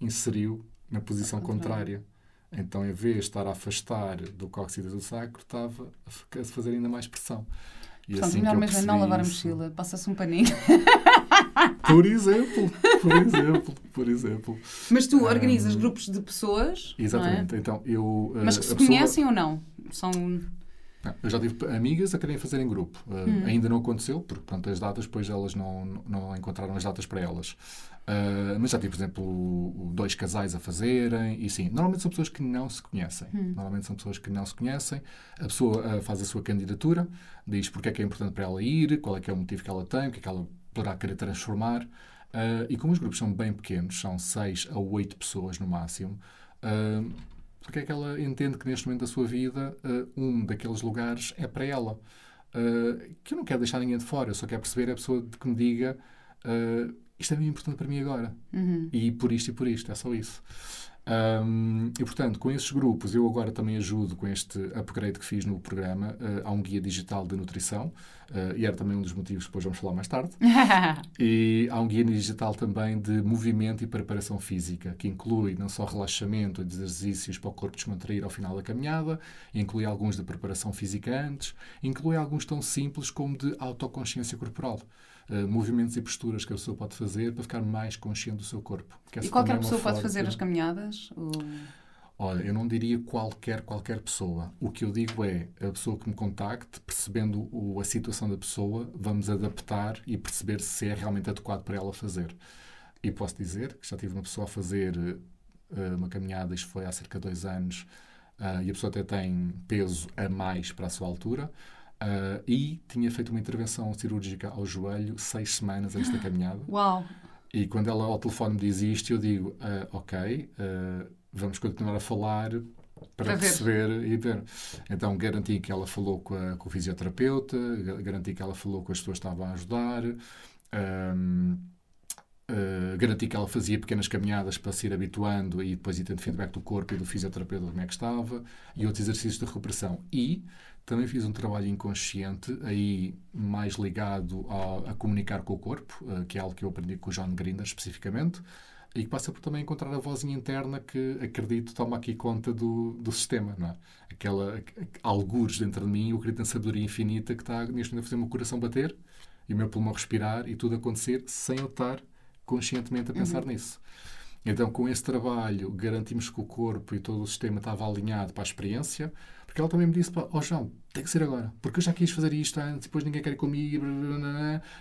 inseriu na posição contrária. Então, em vez de estar a afastar do cóccix do sacro, estava a fazer ainda mais pressão. E Portanto, assim melhor mesmo é não lavar a mochila, passa-se um paninho. Por exemplo, por exemplo, por exemplo. Mas tu organizas um, grupos de pessoas. Exatamente. É? Então eu. Mas que se pessoa... conhecem ou não? São. Eu já tive amigas a querem fazer em grupo. Uh, hum. Ainda não aconteceu, porque pronto, as datas, depois elas não, não encontraram as datas para elas. Uh, mas já tive, por exemplo, dois casais a fazerem. E sim, normalmente são pessoas que não se conhecem. Hum. Normalmente são pessoas que não se conhecem. A pessoa uh, faz a sua candidatura, diz porque é que é importante para ela ir, qual é que é o motivo que ela tem, o que é que ela poderá querer transformar. Uh, e como os grupos são bem pequenos, são 6 a 8 pessoas no máximo, uh, porque é que ela entende que neste momento da sua vida uh, um daqueles lugares é para ela? que eu não quero deixar ninguém de fora, eu só quero perceber a pessoa que me diga isto é bem importante para mim agora. Uhum. E por isto e por isto, é só isso. Um, e portanto, com esses grupos, eu agora também ajudo com este upgrade que fiz no programa. Uh, há um guia digital de nutrição, uh, e era também um dos motivos que depois vamos falar mais tarde. e há um guia digital também de movimento e preparação física, que inclui não só relaxamento e exercícios para o corpo descontrair ao final da caminhada, inclui alguns de preparação física antes, inclui alguns tão simples como de autoconsciência corporal. Uh, movimentos e posturas que a pessoa pode fazer para ficar mais consciente do seu corpo. e qualquer é pessoa pode fazer as caminhadas? Ou... Olha, eu não diria qualquer, qualquer pessoa. O que eu digo é a pessoa que me contacte, percebendo o, a situação da pessoa, vamos adaptar e perceber se é realmente adequado para ela fazer. E posso dizer que já tive uma pessoa a fazer uh, uma caminhada, isto foi há cerca de dois anos, uh, e a pessoa até tem peso a mais para a sua altura. Uh, e tinha feito uma intervenção cirúrgica ao joelho seis semanas antes da caminhada. Uau! E quando ela ao telefone me diz isto, eu digo: uh, Ok, uh, vamos continuar a falar para, para perceber ver. e ver. Então, garanti que ela falou com, a, com o fisioterapeuta, garanti que ela falou com as pessoas que estavam a ajudar. Um, Uh, garanti que ela fazia pequenas caminhadas para se ir habituando e depois ir tendo feedback do corpo e do fisioterapeuta como é que estava e outros exercícios de recuperação. E também fiz um trabalho inconsciente, aí mais ligado a, a comunicar com o corpo, uh, que é algo que eu aprendi com o John Grinder especificamente, e que passa por também encontrar a vozinha interna que acredito toma aqui conta do, do sistema, não é? Aquela, algures dentro de mim, eu acredito em sabedoria infinita que está neste momento a fazer o meu coração bater e o meu pulmão respirar e tudo acontecer sem eu estar conscientemente a pensar uhum. nisso. Então, com esse trabalho, garantimos que o corpo e todo o sistema estava alinhado para a experiência, porque ela também me disse: Ó oh, João, tem que ser agora, porque eu já quis fazer isto antes, depois ninguém quer ir comigo,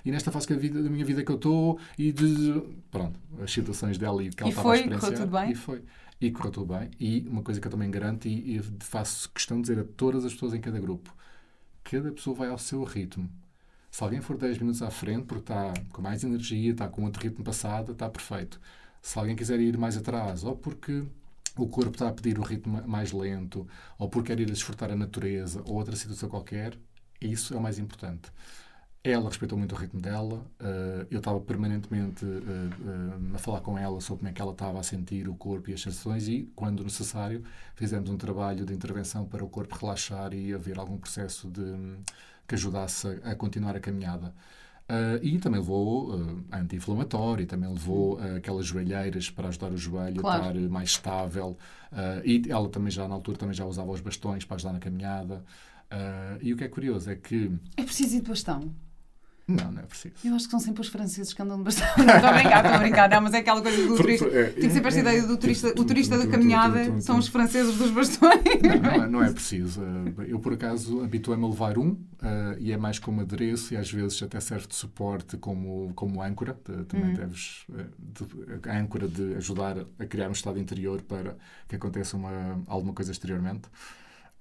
e nesta fase da, vida, da minha vida que eu estou, e de. Pronto, as situações dela e que ela e estava foi, a experienciar. Correu tudo bem? E foi. E correu tudo bem. E uma coisa que eu também garanto, e, e faço questão de dizer a todas as pessoas em cada grupo: cada pessoa vai ao seu ritmo se alguém for 10 minutos à frente, porque está com mais energia, está com outro ritmo passado, está perfeito. Se alguém quiser ir mais atrás, ou porque o corpo está a pedir um ritmo mais lento, ou porque quer ir a desfrutar a natureza, ou outra situação qualquer, isso é o mais importante. Ela respeitou muito o ritmo dela, uh, eu estava permanentemente uh, uh, a falar com ela sobre como é que ela estava a sentir o corpo e as sensações e, quando necessário, fizemos um trabalho de intervenção para o corpo relaxar e haver algum processo de que ajudasse a continuar a caminhada. Uh, e também levou uh, anti-inflamatório, também levou uh, aquelas joelheiras para ajudar o joelho claro. a estar mais estável. E ela também já, na altura, também já usava os bastões para ajudar na caminhada. e o que é curioso é que... É preciso ir de bastão? Não, não é preciso. Eu acho que são sempre os franceses que andam de bastão. Estou a brincar, estou a brincar. Não, mas é aquela coisa do turista. É, Tem sempre esta ideia do turista. O turista da caminhada são os franceses dos bastões. Não, não é preciso. Eu, por acaso, habituei-me a levar um e é mais como adereço e às vezes até serve de suporte como, como âncora. Também uhum. deves. A âncora de ajudar a criar um estado interior para que aconteça uma, alguma coisa exteriormente.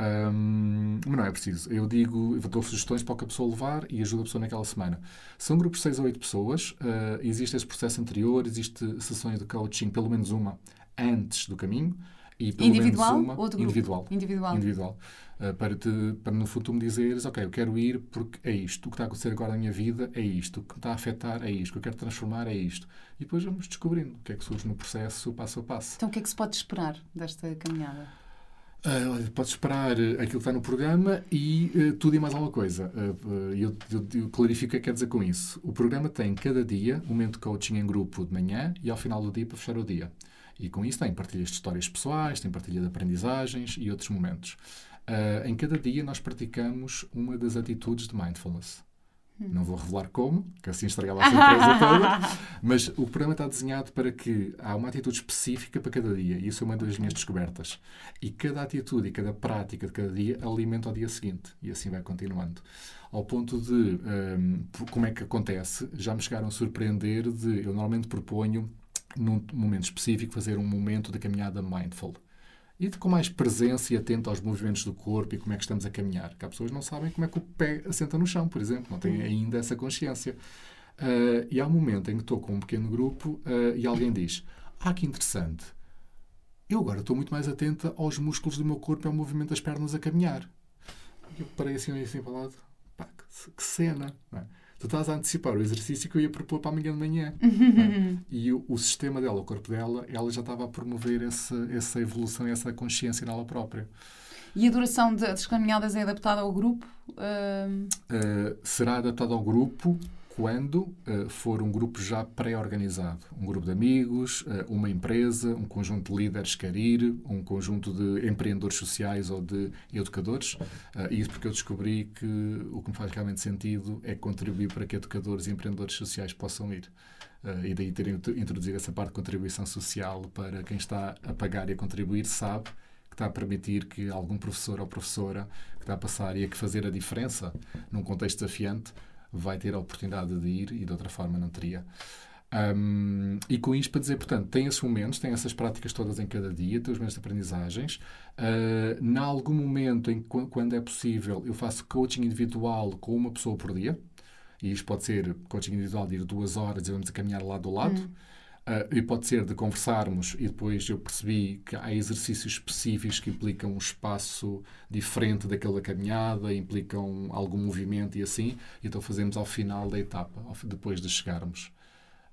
Um, mas não é preciso. Eu digo, eu dou sugestões para o que a pessoa levar e ajudo a pessoa naquela semana. São grupos de 6 ou 8 pessoas, uh, existe esse processo anterior, existe sessões de coaching, pelo menos uma, antes do caminho. E pelo individual menos uma, ou de individual. Individual. individual. Uh, para, te, para no futuro me dizeres, ok, eu quero ir porque é isto. O que está a acontecer agora na minha vida é isto. O que me está a afetar é isto. O que eu quero transformar é isto. E depois vamos descobrindo o que é que surge no processo, passo a passo. Então o que é que se pode esperar desta caminhada? Uh, podes esperar aquilo que está no programa e uh, tudo e mais alguma coisa. Uh, eu, eu, eu, clarifico o que é que quer dizer com isso. O programa tem cada dia um momento de coaching em grupo de manhã e ao final do dia para fechar o dia. E com isso tem partilhas de histórias pessoais, tem partilha de aprendizagens e outros momentos. em cada dia nós praticamos uma das atitudes de mindfulness. Não vou revelar como, que assim estragava a surpresa toda, mas o programa está desenhado para que há uma atitude específica para cada dia, e isso é uma das minhas descobertas. E cada atitude e cada prática de cada dia alimenta o dia seguinte, e assim vai continuando. Ao ponto de, um, como é que acontece, já me chegaram a surpreender de, eu normalmente proponho, num momento específico, fazer um momento de caminhada mindful e com mais presença e atento aos movimentos do corpo e como é que estamos a caminhar. Que há pessoas que não sabem como é que o pé assenta no chão, por exemplo, não têm ainda essa consciência. Uh, e há um momento em que estou com um pequeno grupo uh, e alguém diz: Ah, que interessante, eu agora estou muito mais atenta aos músculos do meu corpo e ao movimento das pernas a caminhar. E eu parei assim, assim para o lado: Pá, que, que cena! É? Tu estás a antecipar o exercício que eu ia propor para amanhã de manhã. Uhum. E o, o, sistema dela, o corpo dela, ela já estava a promover esse, essa evolução essa consciência nela própria. E a duração de, das caminhadas é adaptada ao grupo? Uh... Uh, será adaptada ao grupo quando uh, for um grupo já pré-organizado. Um grupo de amigos, uh, uma empresa, um conjunto de líderes quer ir, um conjunto de empreendedores sociais ou de educadores. Uh, isso porque eu descobri que o que me faz realmente sentido é contribuir para que educadores e empreendedores sociais possam ir. Uh, e daí ter introduzido essa parte de contribuição social para quem está a pagar e a contribuir sabe que está a permitir que algum professor ou professora que está a passar e a que fazer a diferença num contexto desafiante vai ter a oportunidade de ir e de outra forma não teria. Um, e com isto para dizer, portanto, tem esses momentos, tem essas práticas todas em cada dia, tem os momentos de aprendizagens. Uh, em algum momento, em, quando é possível, eu faço coaching individual com uma pessoa por dia. E isto pode ser coaching individual de ir duas horas e vamos a caminhar lado a lado. Hum. Uh, e pode ser de conversarmos e depois eu percebi que há exercícios específicos que implicam um espaço diferente daquele da caminhada, implicam algum movimento e assim, então fazemos ao final da etapa, depois de chegarmos.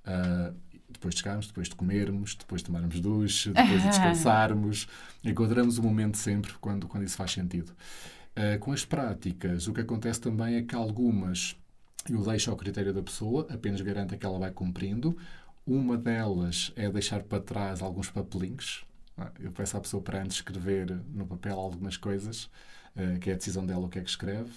Uh, depois de chegarmos, depois de comermos, depois de tomarmos duche, depois de descansarmos. Encontramos o momento sempre quando, quando isso faz sentido. Uh, com as práticas, o que acontece também é que algumas eu deixo ao critério da pessoa, apenas garanto que ela vai cumprindo. Uma delas é deixar para trás alguns papelinhos. É? Eu peço à pessoa para antes escrever no papel algumas coisas, uh, que é a decisão dela o que é que escreve.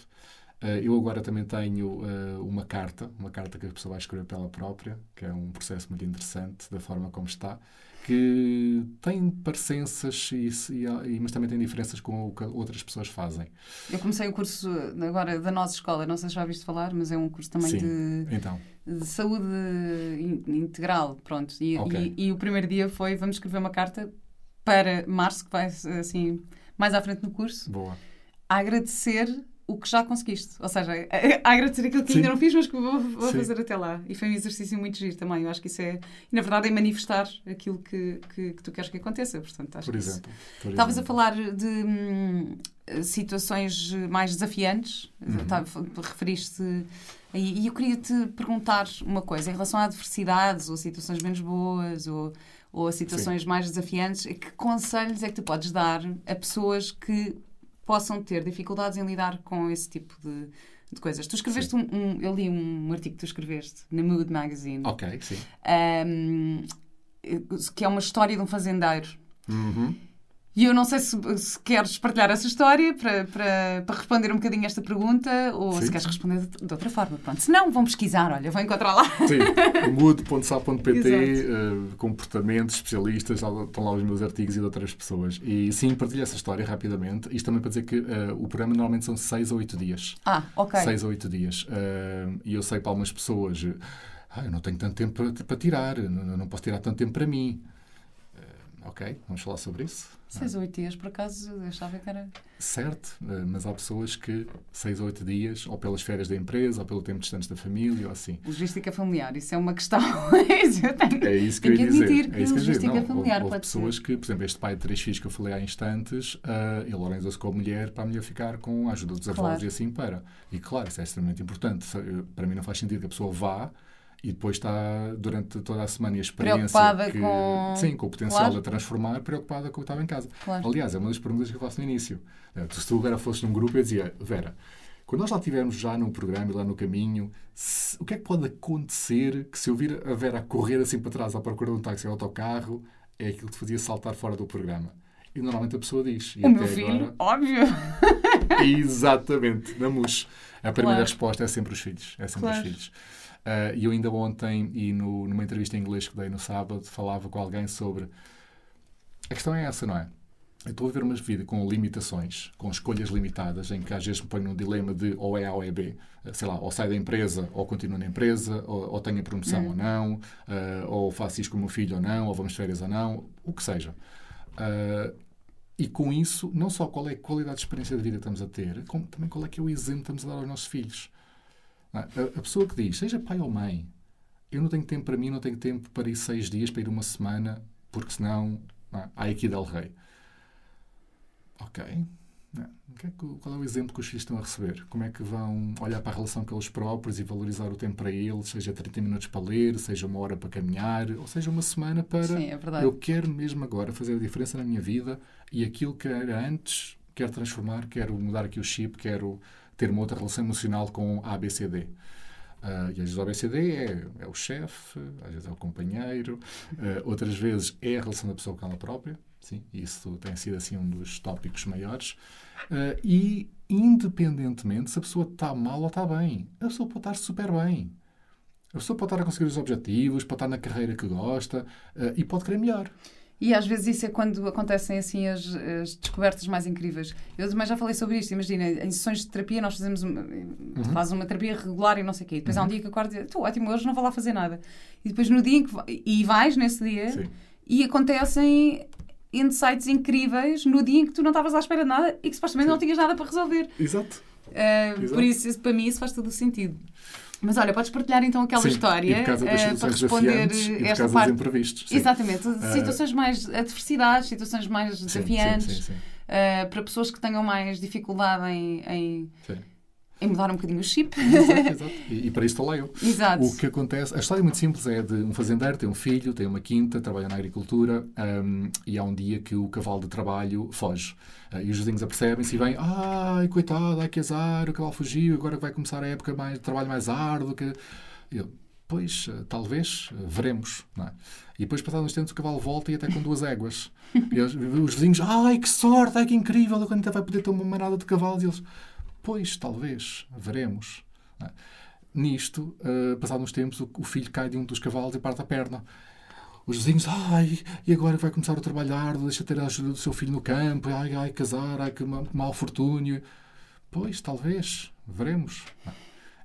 Uh, eu agora também tenho uh, uma carta, uma carta que a pessoa vai escrever pela própria, que é um processo muito interessante da forma como está, que tem parecenças, e, e, mas também tem diferenças com o que outras pessoas fazem. Eu comecei o curso agora da nossa escola, não sei se já ouviste falar, mas é um curso também de, então. de saúde integral, pronto. E, okay. e, e, o primeiro dia foi, vamos escrever uma carta para março, que vai assim, mais à frente no curso. Boa. A agradecer o que já conseguiste. Ou seja, a, agradecer aquilo que Sim. ainda não fiz, mas que vou, vou fazer até lá. E foi um exercício muito giro também. Eu acho que isso é, e na verdade, é manifestar aquilo que, que, que tu queres que aconteça. Portanto, acho por exemplo. Por Estavas a falar de hum, situações mais desafiantes, uhum. Tá, referiste. E, e eu queria te perguntar uma coisa em relação a adversidades ou situações menos boas ou, ou a situações Sim. mais desafiantes. Que conselhos é que tu podes dar a pessoas que possam ter dificuldades em lidar com esse tipo de, de coisas. Tu escreveste um, um, Eu li um artigo que tu escreveste na Mood Magazine. Ok, sim. Um, que é uma história de um fazendeiro. Uhum. E eu não sei se, se, queres partilhar essa história para, para, para responder um bocadinho esta pergunta ou Sim. se queres responder de, de, outra forma. Pronto. Se não, vão pesquisar, olha, vão encontrar lá. Sim, mood.sa.pt, uh, eh, comportamentos, especialistas, estão lá os meus artigos e de outras pessoas. E sim, partilho essa história rapidamente. Isto também para dizer que uh, o programa normalmente são 6 ou 8 dias. Ah, ok. 6 ou 8 dias. Uh, e eu sei para algumas pessoas, ah, eu não tenho tanto tempo para, para tirar, não, não posso tirar tanto tempo para mim. ok, vamos falar sobre isso. Seis ou oito dias, por acaso, eu achava que era. Certo, eh, mas há pessoas que seis ou oito dias, ou pelas férias da empresa, ou pelo tempo distante da família, ou assim. Logística familiar, isso é uma questão. tenho, é isso que eu ia dizer. admitir que é logística não, familiar houve, houve pessoas ser. que, por exemplo, este pai de três filhos que eu falei há instantes, uh, ele organizou-se com a mulher para a mulher ficar com a ajuda dos avós claro. e assim para. E claro, isso é extremamente importante. Para mim não faz sentido que a pessoa vá e depois está durante toda a semana e a experiência preocupada que, com sim com o potencial claro. de transformar preocupada com o que estava em casa. Claro. aliás é uma das perguntas que eu faço no início. Eh, se tu agora fosses num grupo eu dizia Vera quando nós lá estivermos já no programa e lá no caminho se, o que é que pode acontecer que se eu vir a Vera correr assim para trás à procura de um táxi ou autocarro é aquilo que te fazia saltar fora do programa? E normalmente a pessoa diz o meu filho, agora... óbvio. Exatamente, na mus. A primeira claro. resposta é sempre os filhos é sempre os filhos e eu ainda ontem, e no, numa entrevista em inglês que dei no sábado, falava com alguém sobre. A questão é essa, não é? Eu estou a ver uma vida com limitações, com escolhas limitadas, em que às vezes me ponho num dilema de ou é A ou é B. Eh, sei lá, ou saio da empresa, ou continuo na empresa, ou, ou tenho a promoção ou não, uh, ou faço isto com o meu filho ou não, ou vamos de férias ou não, o que seja. Uh, e com isso, não só qual é a qualidade de experiência de vida que estamos a ter, como também qual é que é o exemplo que estamos a dar aos nossos filhos. A, a pessoa que diz, seja pai ou mãe, eu não tenho tempo para mim, não tenho tempo para ir seis dias, para ir uma semana, porque senão não, há aqui Del Rei. Ok. É qual é o exemplo que os filhos estão a receber? Como é que vão olhar para a relação com eles próprios e valorizar o tempo para eles, seja 30 minutos para ler, seja uma hora para caminhar, ou seja uma semana para. Sim, é verdade. Eu quero mesmo agora fazer a diferença na minha vida e aquilo que era antes, quero transformar, quero mudar aqui o chip, quero ter uma outra relação emocional com ABCD. Uh, e às vezes o ABCD é, é o chefe, às vezes é o companheiro, uh, outras vezes é a relação da pessoa com ela própria. Sim, isso tem sido assim um dos tópicos maiores. Uh, e independentemente se a pessoa está mal ou está bem, a pessoa pode estar super bem. A pessoa pode estar a conseguir os objetivos, pode estar na carreira que gosta e pode querer melhor. E às vezes isso é quando acontecem assim as, as, descobertas mais incríveis. Eu também já falei sobre isto. Imagina, em sessões de terapia nós fazemos uma, uhum. faz uma terapia regular e não sei o quê. depois uhum. há um uhum. dia que acordo e diz, ótimo, hoje não vou lá fazer nada. E depois no dia em que e vais nesse dia Sim. e acontecem insights incríveis no dia em que tu não estavas à espera de nada e que supostamente Sim. não tinhas nada para resolver. Exato. Uh, por isso, para mim, isso faz todo o sentido. Mas olha, podes partilhar então aquela Sim, história das uh, para responder e esta parte. imprevistos. Sim. Exatamente, situações mais adversidades, situações mais desafiantes, sim, sim, uh, para pessoas que tenham mais dificuldade em, em, em mudar um bocadinho o chip. Exato, exato. E, e, para isso estou lá eu. Exato. O que acontece, a história é muito simples, é de um fazendeiro, tem um filho, tem uma quinta, trabalha na agricultura um, e há um dia que o cavalo de trabalho foge. Uh, e os vizinhos apercebem-se e vêm, ai, coitado, ai que azar, o cavalo fugiu, agora vai começar a época mais, de trabalho mais árduo. Que... Eu, pois, uh, talvez, uh, veremos. É? E depois, passados uns tempos, o cavalo volta e até com duas éguas. e os, os vizinhos, ai, que sorte, ai, que incrível, agora ainda vai poder ter uma manada de cavalos. E eles, Pois, talvez, veremos. É? Nisto, uh, passados uns tempos, o, o, filho cai de um dos cavalos e parte a perna. Os vizinhos, ai, e agora vai começar a trabalhar, deixa ter a ajuda do seu filho no campo, ai, ai, casar, ai, que mau fortúnio. Pois, talvez, veremos. É?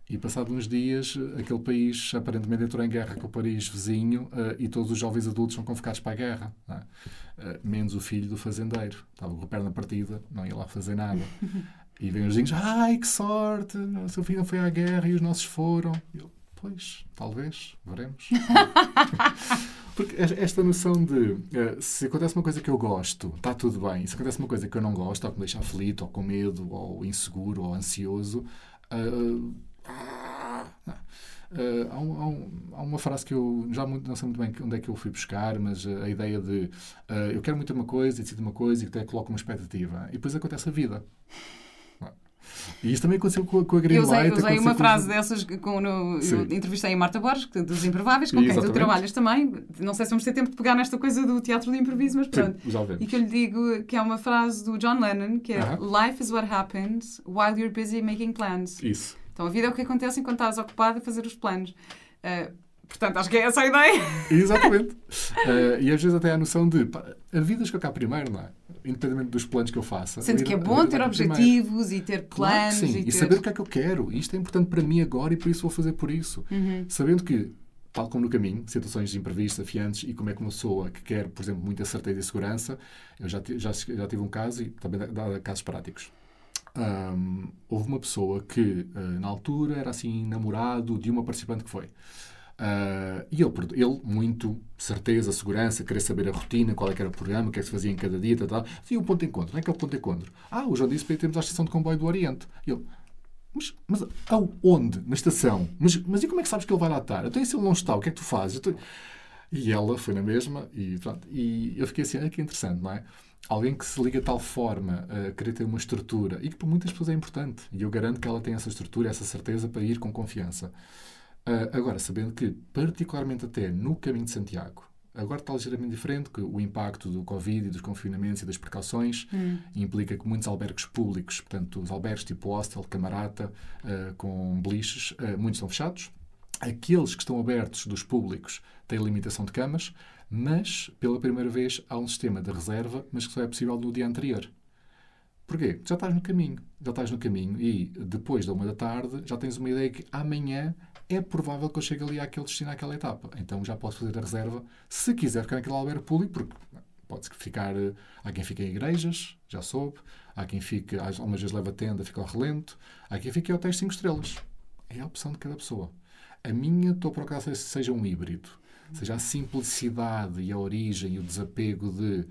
E passados uns dias, aquele país aparentemente entrou em guerra com o país vizinho uh, e todos os jovens adultos são convocados para a guerra. É? Uh, menos o filho do fazendeiro. Estava com a perna partida, não ia lá fazer nada. E vem os vizinhos, ai que sorte, o seu filho não foi à guerra e os nossos foram. Eu, pois, talvez, veremos. Porque esta noção de uh, se acontece uma coisa que eu gosto, está tudo bem. E se acontece uma coisa que eu não gosto, ou que me deixa aflito, ou com medo, ou inseguro, ou ansioso, uh, Uh, há, há, um, há, uma frase que eu já muito, não sei muito bem onde é que eu fui buscar, mas uh, a ideia de uh, eu quero muito uma coisa, decido uma coisa e até coloco uma expectativa. E depois acontece a vida. E isto também aconteceu com, com a Green eu usei, Light. usei uma frase dessas com, no, eu entrevistei a Marta Borges, dos Improváveis, com quem tu trabalhas também. Não sei se vamos ter tempo de pegar nesta coisa do teatro de improviso, mas pronto. Sim. E que eu lhe digo que é uma frase do John Lennon, que é uh -huh. Life is what happens while you're busy making plans. Isso. Então a vida é o que acontece enquanto estás ocupado a fazer os planos. Uh, Portanto, acho que é essa a ideia. Exatamente. uh, e às vezes até há a noção de pá, a vida cá primeiro, não é? Independentemente dos planos que eu faça. Sendo que é bom ter objetivos primeiro. e ter planos. Claro sim, e, e ter... saber o que é que eu quero. Isto é importante para mim agora e por isso vou fazer por isso. Uhum. Sabendo que, tal como no caminho, situações imprevistas, afiantes e como é que uma pessoa que quer, por exemplo, muita certeza e segurança, eu já, já, já tive um caso e também dá casos práticos. Um, houve uma pessoa que, uh, na altura, era assim namorado de uma participante que foi. Uh, e ele, ele, muito certeza, segurança, querer saber a rotina, qual é que era o programa, o que é que se fazia em cada dia, tal, tal. E o ponto de encontro, não é que é o ponto de encontro? Ah, o João disse para irmos à estação de comboio do Oriente. E ele, mas, mas aonde? Na estação? Mas, mas e como é que sabes que ele vai lá estar? Então, e se ele não está, o que é que tu fazes? Tô... E ela foi na mesma, e pronto. E eu fiquei assim, ah, que interessante, não é? Alguém que se liga de tal forma a querer ter uma estrutura, e que para muitas pessoas é importante. E eu garanto que ela tem essa estrutura, essa certeza para ir com confiança. Uh, agora, sabendo que, particularmente até no caminho de Santiago, agora está ligeiramente diferente, que o impacto do Covid e dos confinamentos e das precauções hum. implica que muitos albergues públicos, portanto, os albergues tipo hostel, camarata, uh, com beliches, uh, muitos estão fechados. Aqueles que estão abertos dos públicos têm limitação de camas, mas, pela primeira vez, há um sistema de reserva, mas que só é possível no dia anterior. Porquê? Já estás no caminho. Já estás no caminho e, depois da uma da tarde, já tens uma ideia que amanhã é provável que eu chegue ali àquele destino, àquela etapa. Então já posso fazer a reserva, se quiser ficar naquele albergue público, porque pode ficar. Há quem fique em igrejas, já soube. Há quem fique, algumas vezes leva tenda, fica ao relento. Há quem fique em hotéis 5 estrelas. É a opção de cada pessoa. A minha, estou a procurar que seja um híbrido. Seja a simplicidade e a origem e o desapego de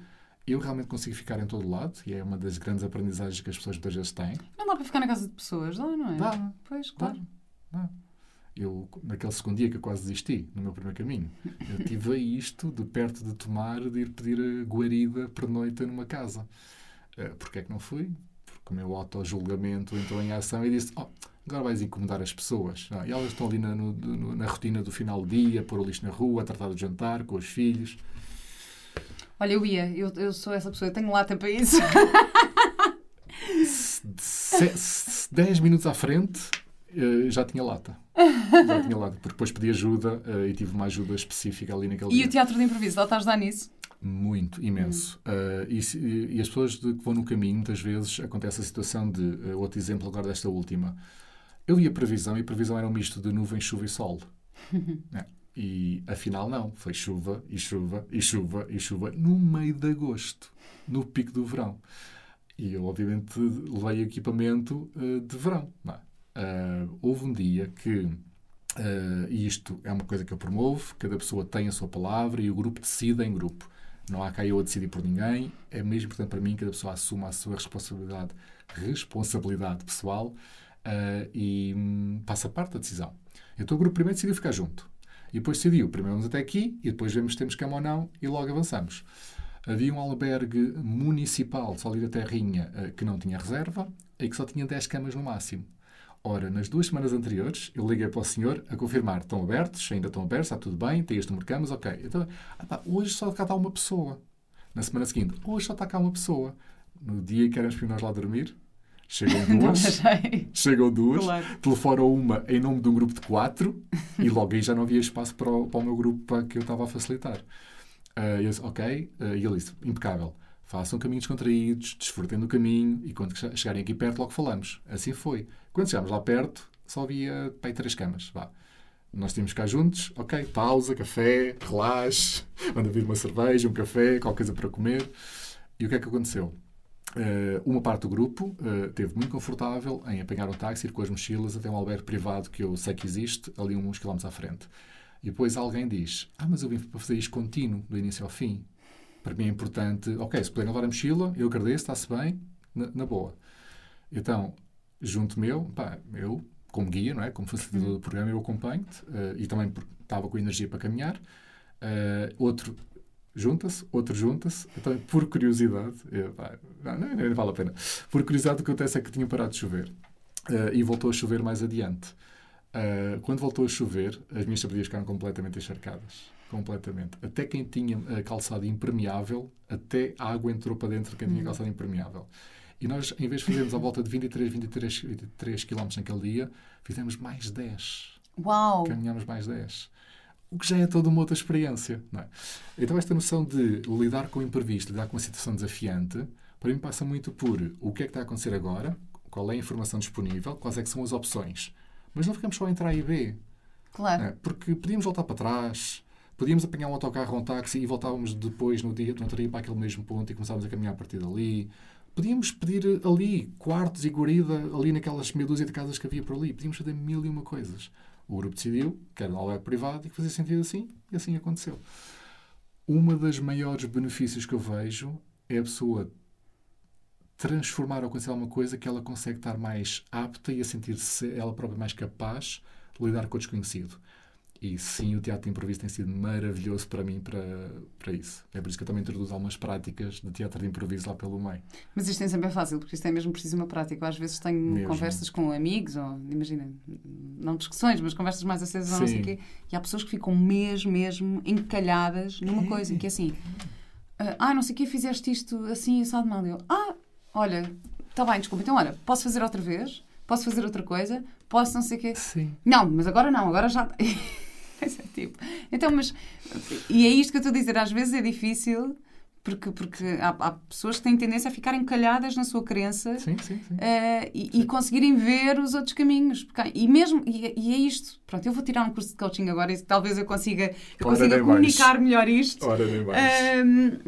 eu realmente consigo ficar em todo lado e é uma das grandes aprendizagens que as pessoas muitas vezes têm. Não dá para ficar na casa de pessoas, dá, não é? Dá. Pois, claro. Dá. dá eu, naquele segundo dia que eu quase desisti no meu primeiro caminho, eu tive isto de perto de tomar, de ir pedir a guarida pernoita numa casa. Uh, Porquê é que não fui? Porque o meu auto-julgamento entrou em ação e disse: oh, agora vais incomodar as pessoas. Ah, e elas estão ali na, no, na rotina do final do dia, pôr o lixo na rua, a tratar do jantar com os filhos. Olha, eu ia, eu, eu sou essa pessoa, eu tenho lata para isso. 10 minutos à frente, uh, já tinha lata. Já tinha lata, porque depois pedi ajuda uh, e tive uma ajuda específica ali naquele E dia. o teatro de improviso, ela está a ajudar nisso? Muito, imenso. Hum. Uh, e, e, as pessoas que vão no caminho, muitas vezes acontece a situação de, outro exemplo agora desta última, eu vi a previsão e a previsão era um misto de nuvem, chuva e sol. é. E afinal não, foi chuva e chuva e chuva e chuva no meio de agosto, no pico do verão. E eu, obviamente, levei equipamento de verão. Uh, houve um dia que, uh, e isto é uma coisa que eu promovo, cada pessoa tem a sua palavra e o grupo decide em grupo. Não há cá eu a decidir por ninguém. É mesmo importante para mim que cada pessoa assuma a sua responsabilidade, responsabilidade pessoal e um, faça parte da decisão. Então o grupo primeiro decidiu ficar junto. E depois decidiu, primeiro vamos até aqui e depois vemos se temos cama ou não e logo avançamos. Havia um albergue municipal, só ali da Terrinha, que não tinha reserva e que só tinha 10 camas no máximo. Ora, nas duas semanas anteriores, eu liguei para o senhor a confirmar: estão abertos, ainda estão abertos, está tudo bem, tem este número de camas, ok. Então, ah, pá, hoje só cá está uma pessoa. Na semana seguinte, hoje só está cá uma pessoa. No dia que éramos para nós lá dormir, Chegam duas, chegam duas, claro. telefonam uma em nome de um grupo de quatro e logo aí já não havia espaço para o, para o meu grupo para que eu estava a facilitar. Uh, eu disse, ok, uh, e ele disse, impecável, façam caminhos contraídos, desfrutem do caminho e quando chegarem aqui perto logo falamos. Assim foi. Quando chegámos lá perto, só havia pai, três camas. Vá. Nós tínhamos cá juntos, ok, pausa, café, relaxe, manda vir uma cerveja, um café, qualquer coisa para comer. E o que é que aconteceu? Uh, uma parte do grupo uh, teve muito confortável em apanhar o táxi, ir com as mochilas até um albergue privado que eu sei que existe, ali uns quilómetros à frente. E depois alguém diz: Ah, mas eu vim para fazer isto contínuo, do início ao fim. Para mim é importante, ok, se puderem levar a mochila, eu agradeço, está-se bem, na, na, boa. Então, junto meu, pá, eu, como guia, não é? como facilitador do programa, eu acompanho-te uh, e também estava com energia para caminhar. outro junta-se, outro junta-se. Então, por curiosidade, eu, não, não, não, vale a pena. Por curiosidade, o que acontece é que tinha parado de chover uh, e voltou a chover mais adiante. Uh, quando voltou a chover, as minhas sapatilhas ficaram completamente encharcadas. Completamente. Até quem tinha a calçada impermeável, até a água entrou para dentro de quem tinha a calçada impermeável. E nós, em vez de fazermos a volta de 23, 23, 23 km naquele dia, fizemos mais 10. Uau! Caminhamos mais 10 o que já é toda uma outra experiência. É? Então, esta noção de lidar com o imprevisto, lidar com uma situação desafiante, para mim passa muito por o que é que está a acontecer agora, qual é a informação disponível, quais é que são as opções. Mas não ficamos só entre A e B. Claro. É? Porque podíamos voltar para trás, podíamos apanhar um autocarro ou um táxi e voltávamos depois, no dia, no outro dia, para aquele mesmo ponto e começávamos a caminhar a partir dali. Podíamos pedir ali quartos e guarida ali naquelas meia dúzia de casas que havia por ali. Podíamos fazer mil e uma coisas. O grupo decidiu que era um albergue privado e que fazia sentido assim, e assim aconteceu. Uma das maiores benefícios que eu vejo é a pessoa transformar ou acontecer alguma coisa que ela consegue estar mais apta e a sentir-se ela própria mais capaz de lidar com o desconhecido. E sim, o teatro de improviso tem sido maravilhoso para mim para, para isso. É por isso que eu também introduzo algumas práticas de teatro de improviso lá pelo meio. Mas isto nem sempre é fácil, porque isto é mesmo preciso uma prática. às vezes tenho mesmo. conversas com amigos, ou imagina, não discussões, mas conversas mais acesas ou não sei o quê, e há pessoas que ficam mesmo, mesmo encalhadas numa coisa, que é assim, ah, não sei o quê, fizeste isto assim, assado mal. Eu, ah, olha, está bem, desculpa, então olha, posso fazer outra vez? Posso fazer outra coisa? Posso não sei o quê? Sim. Não, mas agora não, agora já. É tipo, então, mas. E é isto que eu estou a dizer, às vezes é difícil. Porque, porque há, há pessoas que têm tendência a ficarem calhadas na sua crença sim, sim, sim. Uh, e, e, conseguirem ver os outros caminhos. Porque, e mesmo, e, e, é isto. Pronto, eu vou tirar um curso de coaching agora e talvez eu consiga, eu consiga comunicar mais. melhor isto. Ora, nem mais. Uh,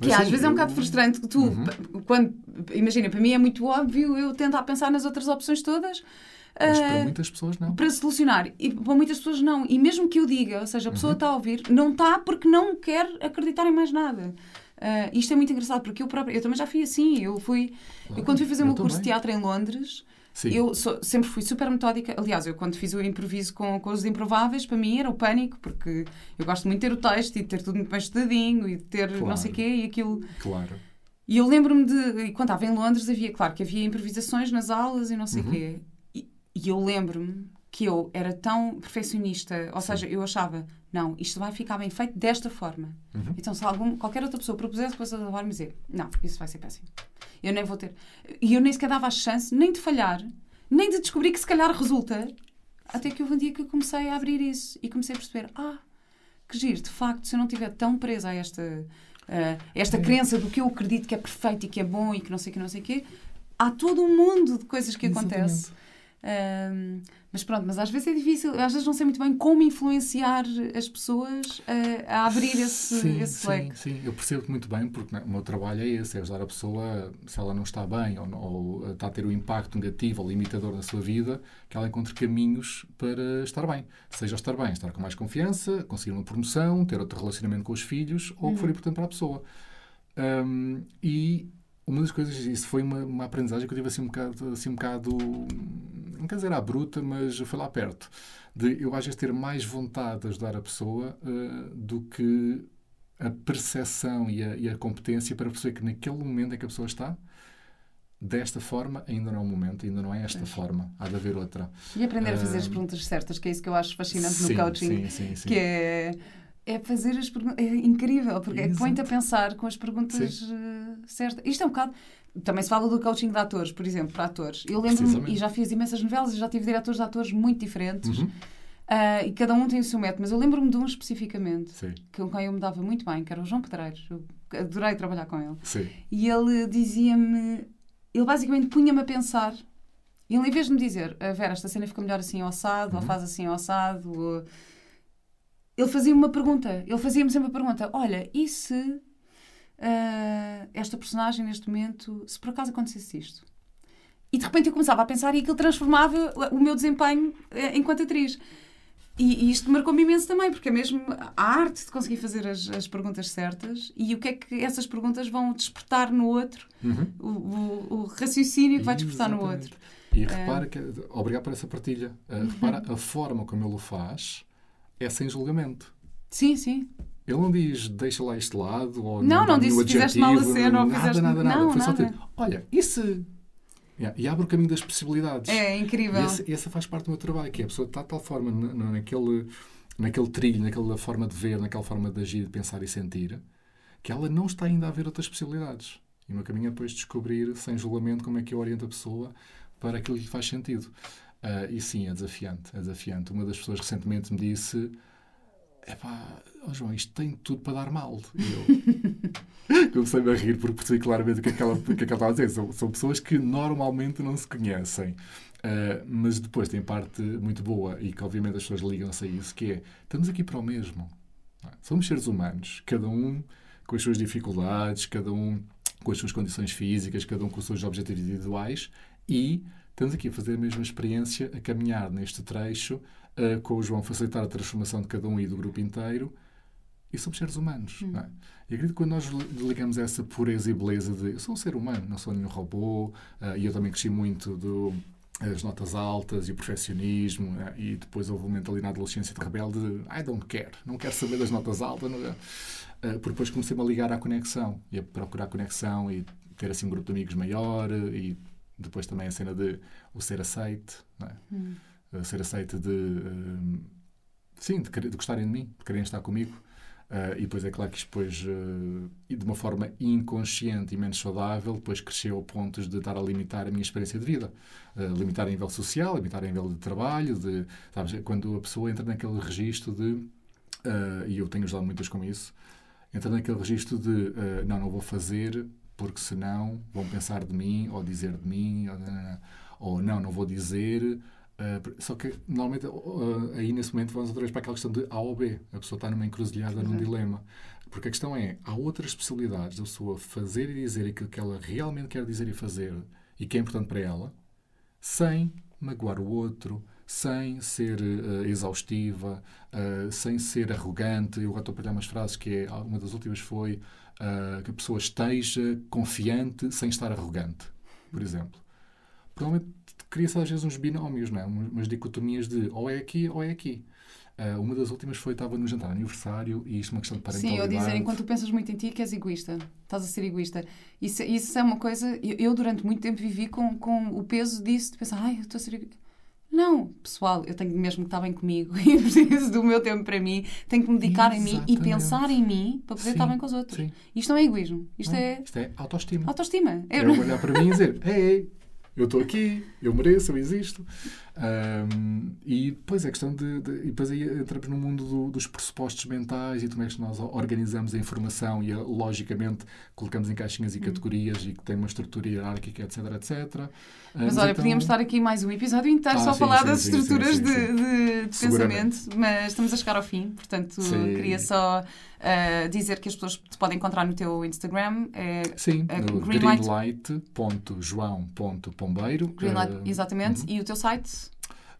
que às vezes é um bocado frustrante que tu, uhum. quando, imagina, para mim é muito óbvio eu tentar pensar nas outras opções todas, mas para ah, muitas pessoas não. Para solucionar. E para muitas pessoas não. E mesmo que eu diga, ou seja, a pessoa uhum. está a ouvir, não está porque não quer acreditar em mais nada. Uh, isto é muito engraçado porque eu própria, eu também já fui assim. Eu fui, claro, eu quando fui fazer o meu curso de teatro em Londres, Sim. eu sou, sempre fui super metódica. Aliás, eu quando fiz o improviso com, com os improváveis, para mim era o pânico, porque eu gosto muito de ter o texto e de ter tudo muito bem estudadinho e de ter claro. não sei o quê e aquilo. Claro. E eu lembro-me de, quando estava em Londres, havia, claro, que havia improvisações nas aulas e não sei o uhum. quê. E eu lembro-me que eu era tão perfeccionista, ou Sim. seja, eu achava, não, isto vai ficar bem feito desta forma. Uhum. Então, se algum, qualquer outra pessoa propusesse coisa da forma, dizer, não, isso vai ser péssimo. Eu nem vou ter. E eu nem sequer dava a chance nem de falhar, nem de descobrir que se calhar resulta. Até que houve um dia que eu comecei a abrir isso e comecei a perceber, ah, que giro, de facto, se eu não estiver tão presa a esta, uh, esta é. crença do que eu acredito que é perfeito e que é bom e que não sei o que, não sei o quê, há todo um mundo de coisas que acontecem Mas pronto, mas às vezes é difícil, às vezes não sei muito bem como influenciar as pessoas a, a abrir esse, sim, esse sim, leque. Sim, eu percebo muito bem, porque né, o meu trabalho é esse, é ajudar a pessoa, se ela não está bem ou, ou está a ter um impacto negativo ou limitador na sua vida, que ela encontre caminhos para estar bem. Seja estar bem, estar com mais confiança, conseguir uma promoção, ter outro relacionamento com os filhos, ou o que for importante para a pessoa. Um, e uma das coisas, isso foi uma, uma aprendizagem que eu tive assim um bocado, assim um bocado não quer dizer à bruta, mas foi lá perto. De eu às vezes ter mais vontade de ajudar a pessoa uh, do que a percepção e a, e a, competência para perceber que naquele momento em que a pessoa está, desta forma, ainda não é o momento, ainda não é esta é. forma, há de haver outra. E aprender a fazer as perguntas certas, que é isso que eu acho fascinante sim, no coaching. Sim, sim, sim. Que é é fazer as perguntas. É incrível, porque é põe-te a pensar com as perguntas uh, certas. Isto é um bocado. Também se fala do coaching de atores, por exemplo, para atores. Eu lembro-me, e já fiz imensas novelas, e já tive diretores de atores muito diferentes. Uhum. Uh, e cada um tem o seu método, mas eu lembro-me de um especificamente Sim. que com quem eu me dava muito bem, que era o João Pedreiros. Eu adorei trabalhar com ele. Sim. E ele dizia-me, ele basicamente punha-me a pensar. E ele, em vez de me dizer, a Vera, esta cena fica melhor assim ao assado, uhum. ou faz assim ao assado, ou... ele fazia-me uma pergunta. Ele fazia-me sempre a pergunta: Olha, e se uh, esta personagem neste momento, se por acaso acontecesse isto. E de repente eu começava a pensar e aquilo transformava o meu desempenho uh, enquanto atriz. E, e isto marcou-me imenso também, porque é mesmo a arte de conseguir fazer as, as, perguntas certas e o que é que essas perguntas vão despertar no outro, uhum. o, o, o, raciocínio que vai despertar Exatamente. no outro. E repara que, obrigado por essa partilha, uh, repara a forma como ele o faz é sem julgamento. Sim, sim. Ele não diz deixa lá este lado ou não, não, não disse se fizeste mal a cena ou fizeste nada, nada, nada. Foi nada. só tipo, olha, isso yeah, e abre o caminho das possibilidades. É incrível. E essa, essa faz parte do meu trabalho, que é a pessoa está de tal forma naquele, naquele trilho, naquela forma de ver, naquela forma de agir, de pensar e sentir, que ela não está ainda a ver outras possibilidades. E o meu caminho é depois descobrir, sem julgamento, como é que eu oriento a pessoa para aquilo que lhe faz sentido. Uh, e sim, é desafiante, é desafiante. Uma das pessoas recentemente me disse epá, oh João, isto tem tudo para dar mal. E eu comecei-me a rir porque percebi claramente o que é que ela, o que é que ela estava a dizer. São, são pessoas que normalmente não se conhecem. Uh, mas depois tem parte muito boa e que obviamente as pessoas ligam-se a isso, que é, estamos aqui para o mesmo. É? Somos seres humanos, cada um com as suas dificuldades, cada um com as suas condições físicas, cada um com os seus objetivos individuais e estamos aqui a fazer a mesma experiência, a caminhar neste trecho uh, com o João facilitar a transformação de cada um e do grupo inteiro. E somos seres humanos. Hum. Não é? E acredito que quando nós ligamos essa pureza e beleza de eu sou um ser humano, não sou nenhum robô, uh, e eu também cresci muito do as notas altas e o perfeccionismo, uh, e depois houve um momento ali na adolescência de rebelde de I don't care, não quero saber das notas altas, não, uh, porque depois comecei-me a ligar à conexão e a procurar conexão e ter assim um grupo de amigos maior e depois também a cena de o ser aceite, é? Hum ser aceita de, uh, sim, de, de, gostarem de mim, de quererem estar comigo. Uh, e depois é claro que isto depois, uh, de uma forma inconsciente e menos saudável, depois cresceu a pontos de estar a limitar a minha experiência de vida. Uh, limitar a nível social, limitar a nível de trabalho, de, sabes, quando a pessoa entra naquele registro de, e eu tenho ajudado muitas com isso, entra naquele registro de não, não vou fazer porque senão vão pensar de mim, ou dizer de mim, ou, ou não, não vou dizer Uh, só que normalmente uh, aí nesse momento vamos outra vez para aquela questão de A ou B. A pessoa está numa encruzilhada, num dilema. Porque a questão é, há outras possibilidades da pessoa fazer e dizer aquilo que ela realmente quer dizer e fazer e que é importante para ela, sem magoar o outro, sem ser uh, exaustiva, sem ser arrogante. Eu agora estou a partilhar umas frases que é, uma das últimas foi que a pessoa esteja confiante sem estar arrogante, por exemplo. Provavelmente cria-se às vezes uns binómios, não é? umas dicotomias de ou é aqui ou é aqui. Uh, uma das últimas foi estava no jantar aniversário e isto é uma questão de parentalidade. Sim, eu dizer, enquanto tu pensas muito em ti, que és egoísta. Estás a ser egoísta. Isso, isso é uma coisa... Eu, eu, durante muito tempo vivi com, com o peso disso, de pensar, ai, eu estou a ser egoísta. Não, pessoal, eu tenho mesmo que estar bem comigo e preciso do meu tempo para mim. Tenho que me dedicar Exatamente. em mim e pensar em mim para poder sim, estar bem com os outros. Sim. Isto não é egoísmo. Isto, não, é... isto é autoestima. Autoestima. É eu olhar para mim e dizer, ei, ei eu estou aqui, eu mereço, eu existo. Um, e depois é questão de, de, E depois aí entramos no mundo do, dos pressupostos mentais e como é que nós organizamos a informação e, logicamente, colocamos em caixinhas e hum. categorias e que tem uma estrutura hierárquica, etc, etc. Mas, olha, então... podíamos estar aqui mais um episódio inteiro ah, só a falar sim, das sim, estruturas sim, de, de, de pensamento, mas estamos a chegar ao fim, portanto, queria só uh, dizer que as pessoas te podem encontrar no teu Instagram. É, sim, é greenlight.joão.pombeiro. Greenlight, uh, exatamente. Uh -huh. E o teu site?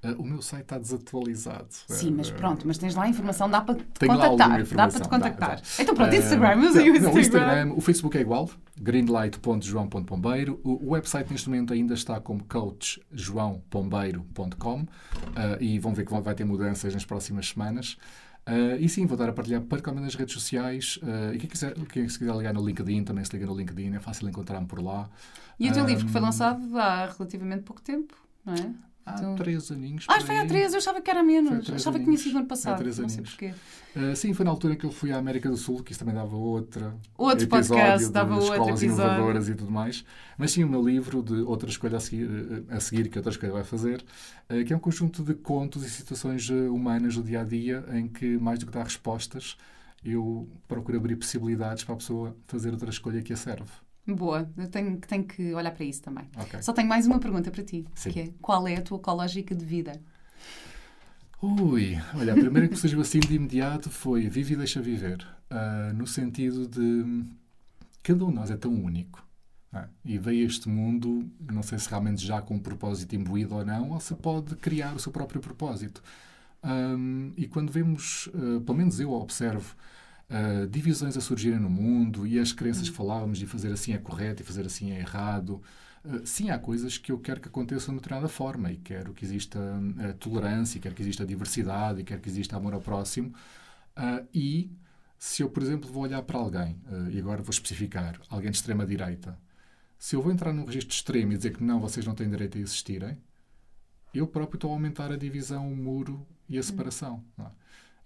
Uh, o meu site está desatualizado. Sim, mas pronto, mas tens lá a informação, dá para te contactar. Dá para te contactar. Dá, dá. Então pronto, Instagram, uh, o Instagram. Instagram. O Facebook é igual, greenlight.joão.pombeiro. O, o website neste momento ainda está como coachjoaopombeiro.com uh, e vão ver que vai ter mudanças nas próximas semanas. Uh, e sim, vou dar a partilhar particularmente nas redes sociais. Uh, e quem, quiser, quem se quiser ligar no LinkedIn, também se liga no LinkedIn, é fácil encontrar-me por lá. E o teu um, livro que foi lançado há relativamente pouco tempo, não é? Há então... três aninhos. Ah, foi há três, eu achava que era menos. Achava aninhos. que tinha sido no ano passado. Há três não sei porquê. Uh, sim, foi na altura que eu fui à América do Sul, que isso também dava outra. Outro podcast, dava outro escolas episódio. inovadoras e tudo mais. Mas sim, o meu livro de outra escolha a seguir, a seguir que outra escolha vai fazer, uh, que é um conjunto de contos e situações eh, humanas do dia a dia em que, mais do que dar respostas, eu procuro abrir possibilidades para a pessoa fazer outra escolha que a serve. Boa, eu tenho, tenho que olhar para isso também. Okay. Só tenho mais uma pergunta para ti, Sim. que é qual é a tua ecológica de vida? Ui, olha, a primeira que surgiu assim de imediato foi vive e deixa viver. Uh, no sentido de cada um de nós é tão único. É? E veio este mundo, não sei se realmente já com um propósito imbuído ou não, ou se pode criar o seu próprio propósito. Um, e quando vemos, uh, pelo menos eu observo, uh, divisões a surgirem no mundo e as crenças que falávamos de fazer assim é correto e fazer assim é errado. Uh, sim, há coisas que eu quero que aconteçam de determinada forma e quero que exista uh, tolerância, quero que exista diversidade e quero que exista amor ao próximo. e se eu, por exemplo, vou olhar para alguém, e agora vou especificar, alguém de extrema-direita, se eu vou entrar num registro extremo e dizer que não, vocês não têm direito a existirem, eu próprio estou a aumentar a divisão, o muro e a separação. Não é?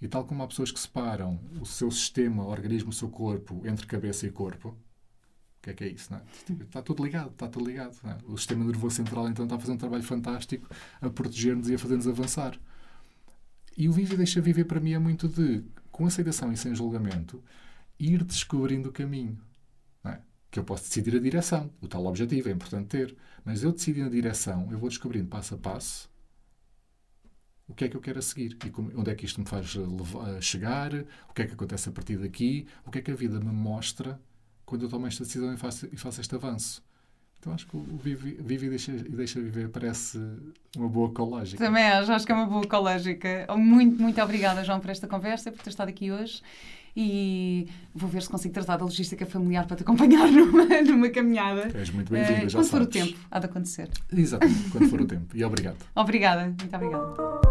E tal como há pessoas que separam o seu sistema, o organismo, o seu corpo entre cabeça e corpo, o que é que é isso? Não é? Está tudo ligado, está tudo ligado. É? O sistema nervoso central então está a fazer um trabalho fantástico a proteger-nos e a fazer-nos avançar. E o Vive Deixa Viver para mim é muito de, com aceitação e sem julgamento, ir descobrindo o caminho. É? Que eu posso decidir a direção, o tal objetivo, é importante ter. Mas eu decidindo a direção, eu vou descobrindo passo a passo o que é que eu quero a seguir e como, onde é que isto me faz levar, chegar, o que é que acontece a partir daqui, o que é que a vida me mostra quando eu tomo esta decisão e faço, e faço este avanço. Então acho que o Vive, vive e, deixa, e Deixa Viver parece uma boa ecológica. Também acho, acho que é uma boa ecológica. Muito, muito obrigada, João, por esta conversa, por ter estado aqui hoje. E vou ver se consigo tratar da logística familiar para te acompanhar numa, numa caminhada. És muito bem-vinda, uh, Quando for o tempo, há de acontecer. Exatamente, quando for o tempo. E obrigado. obrigada, muito obrigada.